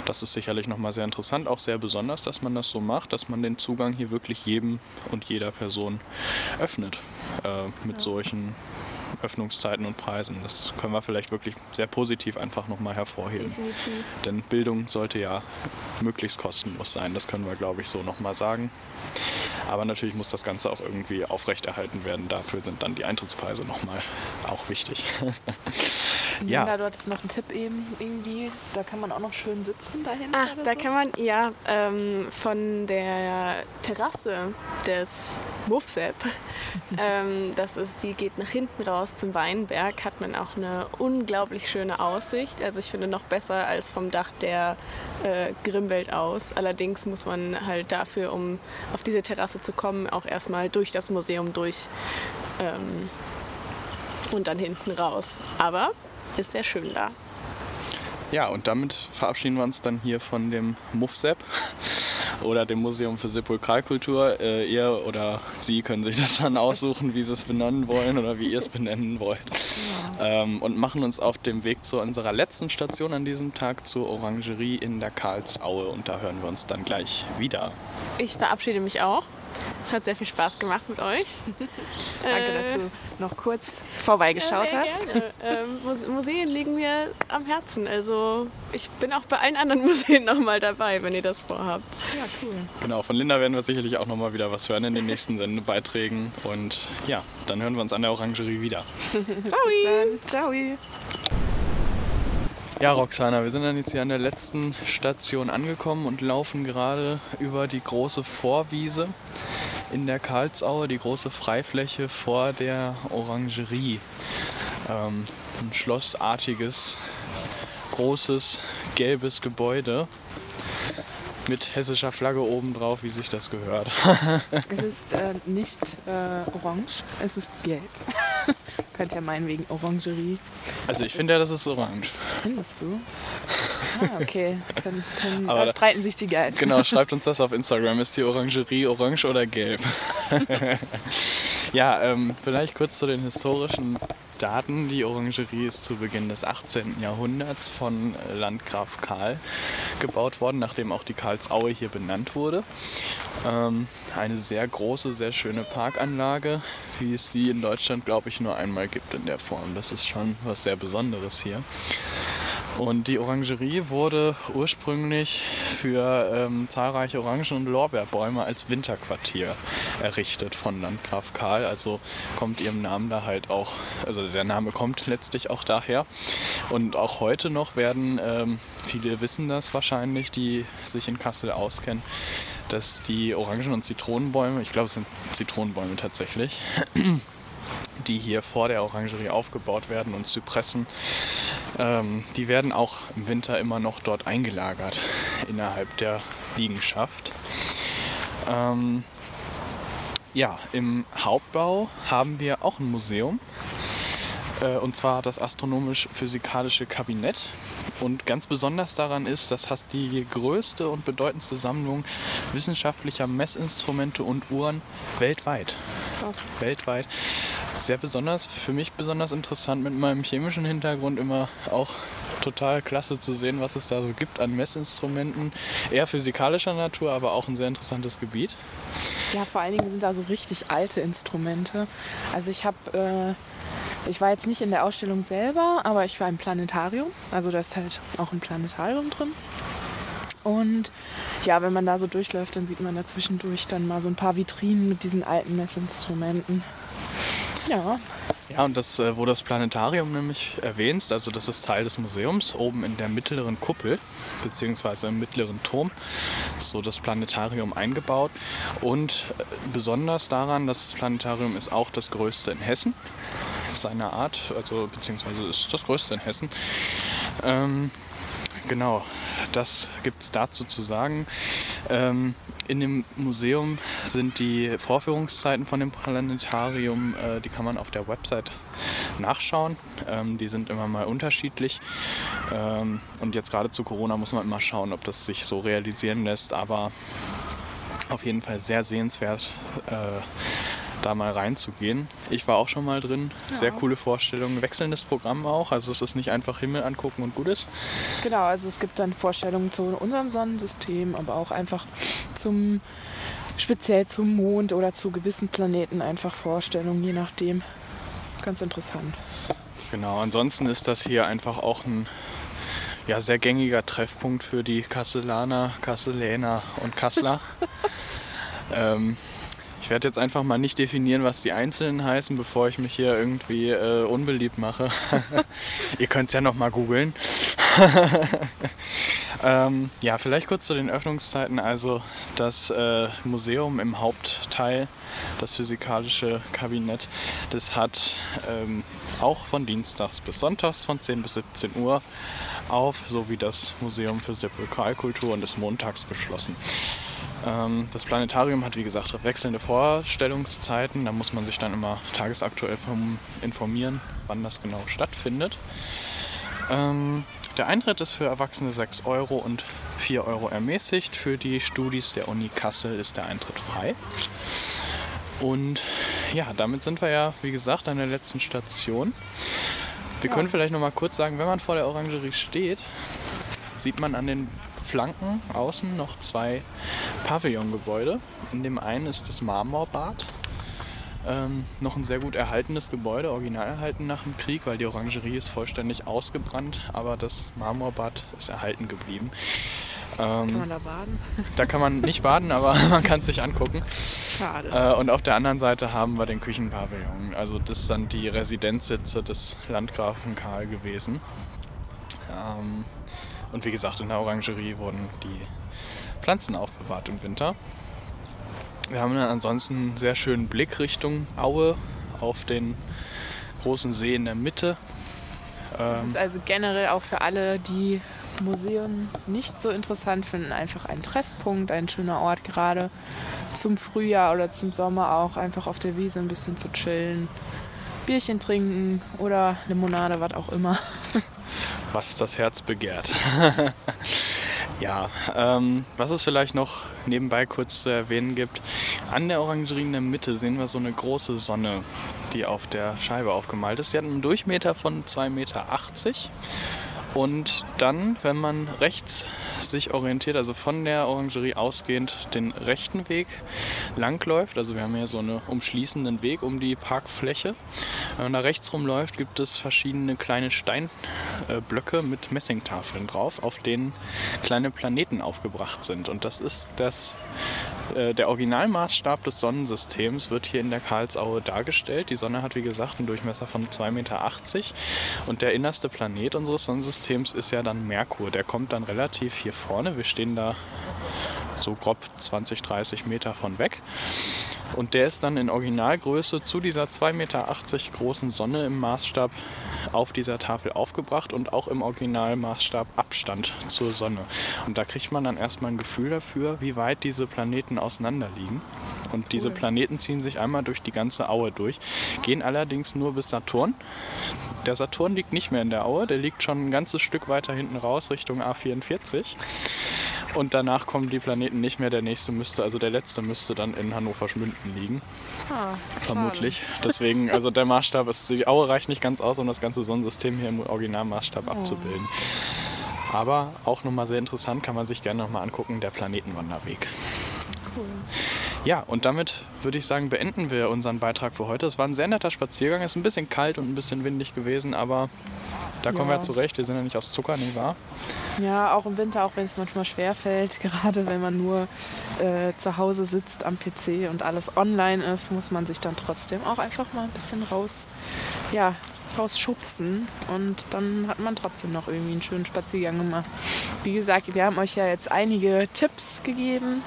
Das ist sicherlich nochmal sehr interessant, auch sehr besonders, dass man das so macht, dass man den Zugang hier wirklich jedem und jeder Person öffnet äh, mit ja. solchen Öffnungszeiten und Preisen. Das können wir vielleicht wirklich sehr positiv einfach nochmal hervorheben. Definitiv. Denn Bildung sollte ja möglichst kostenlos sein. Das können wir, glaube ich, so nochmal sagen. Aber natürlich muss das Ganze auch irgendwie aufrechterhalten werden. Dafür sind dann die Eintrittspreise nochmal auch wichtig. Ja, ja, dort ist noch ein Tipp eben irgendwie. Da kann man auch noch schön sitzen dahinter. Ach, oder da so. kann man, ja, ähm, von der Terrasse des Mufsep, ähm, das ist, die geht nach hinten raus zum Weinberg, hat man auch eine unglaublich schöne Aussicht. Also ich finde noch besser als vom Dach der äh, Grimwelt aus. Allerdings muss man halt dafür, um auf diese Terrasse zu kommen, auch erstmal durch das Museum durch ähm, und dann hinten raus. Aber ist sehr schön da. Ja, und damit verabschieden wir uns dann hier von dem MUFSEP oder dem Museum für Sepulkralkultur. Äh, ihr oder Sie können sich das dann aussuchen, wie Sie es benennen wollen oder wie ihr es benennen wollt. Ähm, und machen uns auf dem Weg zu unserer letzten Station an diesem Tag zur Orangerie in der Karlsaue. Und da hören wir uns dann gleich wieder. Ich verabschiede mich auch. Es hat sehr viel Spaß gemacht mit euch. Danke, Äh, dass du noch kurz vorbeigeschaut sehr hast. Gerne. ähm, Mu- Museen liegen mir am Herzen. Also ich bin auch bei allen anderen Museen nochmal dabei, wenn ihr das vorhabt. Ja, cool. Genau, von Linda werden wir sicherlich auch nochmal wieder was hören in den nächsten Sendebeiträgen. Und ja, dann hören wir uns an der Orangerie wieder. Ciao. Ciao. Ja, Roxana, wir sind dann jetzt hier an der letzten Station angekommen und laufen gerade über die große Vorwiese in der Karlsaue, die große Freifläche vor der Orangerie. Ähm, ein schlossartiges, großes, gelbes Gebäude mit hessischer Flagge oben drauf, wie sich das gehört. Es ist äh, nicht äh, orange, es ist gelb. Könnt ja meinen wegen Orangerie. Also ich finde ja, das ist orange. Findest du? Ah, okay. Aber da da- streiten sich die Geister. Genau, schreibt uns das auf Instagram. Ist die Orangerie orange oder gelb? ja, ähm, vielleicht kurz zu den historischen Daten. Die Orangerie ist zu Beginn des 18. Jahrhunderts von Landgraf Karl gebaut worden, nachdem auch die Karlsaue hier benannt wurde. Ähm, eine sehr große, sehr schöne Parkanlage, wie es sie in Deutschland, glaube ich, nur einmal gibt in der Form. Das ist schon was sehr Besonderes hier. Und die Orangerie wurde ursprünglich für ähm, zahlreiche Orangen- und Lorbeerbäume als Winterquartier errichtet von Landgraf Karl. Also kommt ihrem Namen da halt auch, also der Name kommt letztlich auch daher. Und auch heute noch werden, ähm, viele wissen das wahrscheinlich, die sich in Kassel auskennen, dass die Orangen- und Zitronenbäume, ich glaube es sind Zitronenbäume tatsächlich, die hier vor der Orangerie aufgebaut werden und Zypressen, ähm, die werden auch im Winter immer noch dort eingelagert innerhalb der Liegenschaft. Ähm, ja, im Hauptbau haben wir auch ein Museum. Äh, und zwar das Astronomisch-Physikalische Kabinett. Und ganz besonders daran ist, das hat die größte und bedeutendste Sammlung wissenschaftlicher Messinstrumente und Uhren weltweit. Weltweit. Sehr besonders, für mich besonders interessant mit meinem chemischen Hintergrund immer auch total klasse zu sehen, was es da so gibt an Messinstrumenten. Eher physikalischer Natur, aber auch ein sehr interessantes Gebiet. Ja, vor allen Dingen sind da so richtig alte Instrumente. Also ich habe, äh, ich war jetzt nicht in der Ausstellung selber, aber ich war im Planetarium. Also da ist halt auch ein Planetarium drin. Und ja, wenn man da so durchläuft, dann sieht man da zwischendurch dann mal so ein paar Vitrinen mit diesen alten Messinstrumenten. Ja, Ja, und das, äh, wo das Planetarium nämlich erwähnst, also das ist Teil des Museums, oben in der mittleren Kuppel, beziehungsweise im mittleren Turm, so das Planetarium eingebaut. Und äh, besonders daran, das Planetarium ist auch das größte in Hessen, seiner Art, also beziehungsweise ist das größte in Hessen. Ähm, genau, das gibt es dazu zu sagen. Ähm, in dem Museum sind die Vorführungszeiten von dem Planetarium, äh, die kann man auf der Website nachschauen. Ähm, die sind immer mal unterschiedlich. Ähm, und jetzt gerade zu Corona muss man immer schauen, ob das sich so realisieren lässt. Aber auf jeden Fall sehr sehenswert, äh, da mal reinzugehen. Ich war auch schon mal drin. Sehr coole Vorstellung. Wechselndes Programm auch. Also es ist nicht einfach Himmel angucken und gut ist. genau. Also es gibt dann Vorstellungen zu unserem Sonnensystem, aber auch einfach zum, speziell zum Mond oder zu gewissen Planeten einfach Vorstellungen, je nachdem. ganz interessant. Genau, ansonsten ist das hier einfach auch ein ja, sehr gängiger Treffpunkt für die Kasselaner, Kasseläner und Kassler. ähm, ich werde jetzt einfach mal nicht definieren, was die Einzelnen heißen, bevor ich mich hier irgendwie äh, unbeliebt mache. Ihr könnt es ja noch mal googeln. ähm, ja, vielleicht kurz zu den Öffnungszeiten. Also das äh, Museum im Hauptteil, das physikalische Kabinett, das hat ähm, auch von Dienstags bis Sonntags von 10 bis 17 Uhr auf, sowie das Museum für Sepulkralkultur und ist montags geschlossen. Ähm, das Planetarium hat wie gesagt wechselnde Vorstellungszeiten. Da muss man sich dann immer tagesaktuell informieren, wann das genau stattfindet. Ähm, der Eintritt ist für Erwachsene 6 Euro und 4 Euro ermäßigt. Für die Studis der Uni Kassel ist der Eintritt frei. Und ja, damit sind wir ja, wie gesagt, an der letzten Station. Wir ja. können vielleicht noch mal kurz sagen, wenn man vor der Orangerie steht, sieht man an den Flanken außen noch zwei Pavillongebäude. In dem einen ist das Marmorbad. Ähm, noch ein sehr gut erhaltenes Gebäude, original erhalten nach dem Krieg, weil die Orangerie ist vollständig ausgebrannt, aber das Marmorbad ist erhalten geblieben. Ähm, kann man da baden? Da kann man nicht baden, aber man kann es sich angucken. Schade. Äh, und auf der anderen Seite haben wir den Küchenpavillon. Also das sind die Residenzsitze des Landgrafen Karl gewesen. Ähm, und wie gesagt, in der Orangerie wurden die Pflanzen aufbewahrt im Winter. Wir haben dann ansonsten einen sehr schönen Blick Richtung Aue auf den großen See in der Mitte. Das ist ähm, also generell auch für alle, die Museen nicht so interessant finden, einfach ein Treffpunkt, ein schöner Ort, gerade zum Frühjahr oder zum Sommer auch, einfach auf der Wiese ein bisschen zu chillen, Bierchen trinken oder Limonade, was auch immer. was das Herz begehrt. ja, ähm, was es vielleicht noch nebenbei kurz zu erwähnen gibt, an der Orangerie in der Mitte sehen wir so eine große Sonne, die auf der Scheibe aufgemalt ist. Sie hat einen Durchmesser von 2,80 Meter. Und dann, wenn man rechts sich orientiert, also von der Orangerie ausgehend den rechten Weg langläuft, also wir haben hier so einen umschließenden Weg um die Parkfläche. Wenn man da rechts rumläuft, gibt es verschiedene kleine Steinblöcke mit Messingtafeln drauf, auf denen kleine Planeten aufgebracht sind. Und das ist das äh, der Originalmaßstab des Sonnensystems wird hier in der Karlsaue dargestellt. Die Sonne hat wie gesagt einen Durchmesser von 2,80 Meter und der innerste Planet unseres Sonnensystems ist ja dann Merkur. Der kommt dann relativ hier vorne. Wir stehen da so grob 20, 30 Meter von weg. Und der ist dann in Originalgröße zu dieser 2,80 Meter großen Sonne im Maßstab auf dieser Tafel aufgebracht und auch im Originalmaßstab Abstand zur Sonne. Und da kriegt man dann erstmal ein Gefühl dafür, wie weit diese Planeten auseinander liegen. Und diese Planeten ziehen sich einmal durch die ganze Aue durch, gehen allerdings nur bis Saturn. Der Saturn liegt nicht mehr in der Aue, der liegt schon ein ganzes Stück weiter hinten raus Richtung A44. Und danach kommen die Planeten nicht mehr. Der nächste müsste, also der letzte müsste dann in Hannover Schmünden liegen. Ah, vermutlich. Deswegen, also der Maßstab ist, die Aue reicht nicht ganz aus, um das ganze Sonnensystem hier im Originalmaßstab oh. abzubilden. Aber auch nochmal sehr interessant, kann man sich gerne nochmal angucken, der Planetenwanderweg. Cool. Ja, und damit würde ich sagen, beenden wir unseren Beitrag für heute. Es war ein sehr netter Spaziergang. Es ist ein bisschen kalt und ein bisschen windig gewesen, aber da kommen ja. wir zurecht. Wir sind ja nicht aus Zucker, nicht wahr? Ja, auch im Winter, auch wenn es manchmal schwer fällt, gerade wenn man nur äh, zu Hause sitzt am PC und alles online ist, muss man sich dann trotzdem auch einfach mal ein bisschen raus, ja, rausschubsen und dann hat man trotzdem noch irgendwie einen schönen Spaziergang gemacht. Wie gesagt, wir haben euch ja jetzt einige Tipps gegeben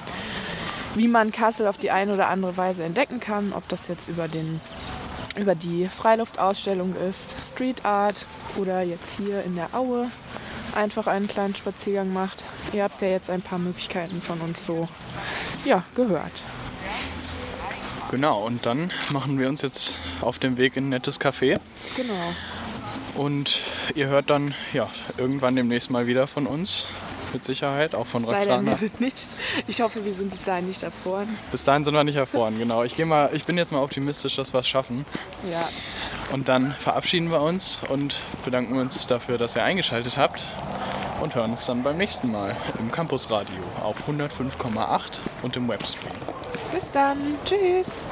wie man Kassel auf die eine oder andere Weise entdecken kann, ob das jetzt über, den, über die Freiluftausstellung ist, Street Art oder jetzt hier in der Aue einfach einen kleinen Spaziergang macht. Ihr habt ja jetzt ein paar Möglichkeiten von uns so ja, gehört. Genau, und dann machen wir uns jetzt auf dem Weg in ein nettes Café. Genau. Und ihr hört dann ja irgendwann demnächst mal wieder von uns mit Sicherheit, auch von Roxana. Wir sind nicht, ich hoffe, wir sind bis dahin nicht erfroren. Bis dahin sind wir nicht erfroren, genau. Ich, mal, ich bin jetzt mal optimistisch, dass wir es schaffen. Ja. Und dann verabschieden wir uns und bedanken uns dafür, dass ihr eingeschaltet habt und hören uns dann beim nächsten Mal im Campusradio auf 105,8 und im Webstream. Bis dann. Tschüss.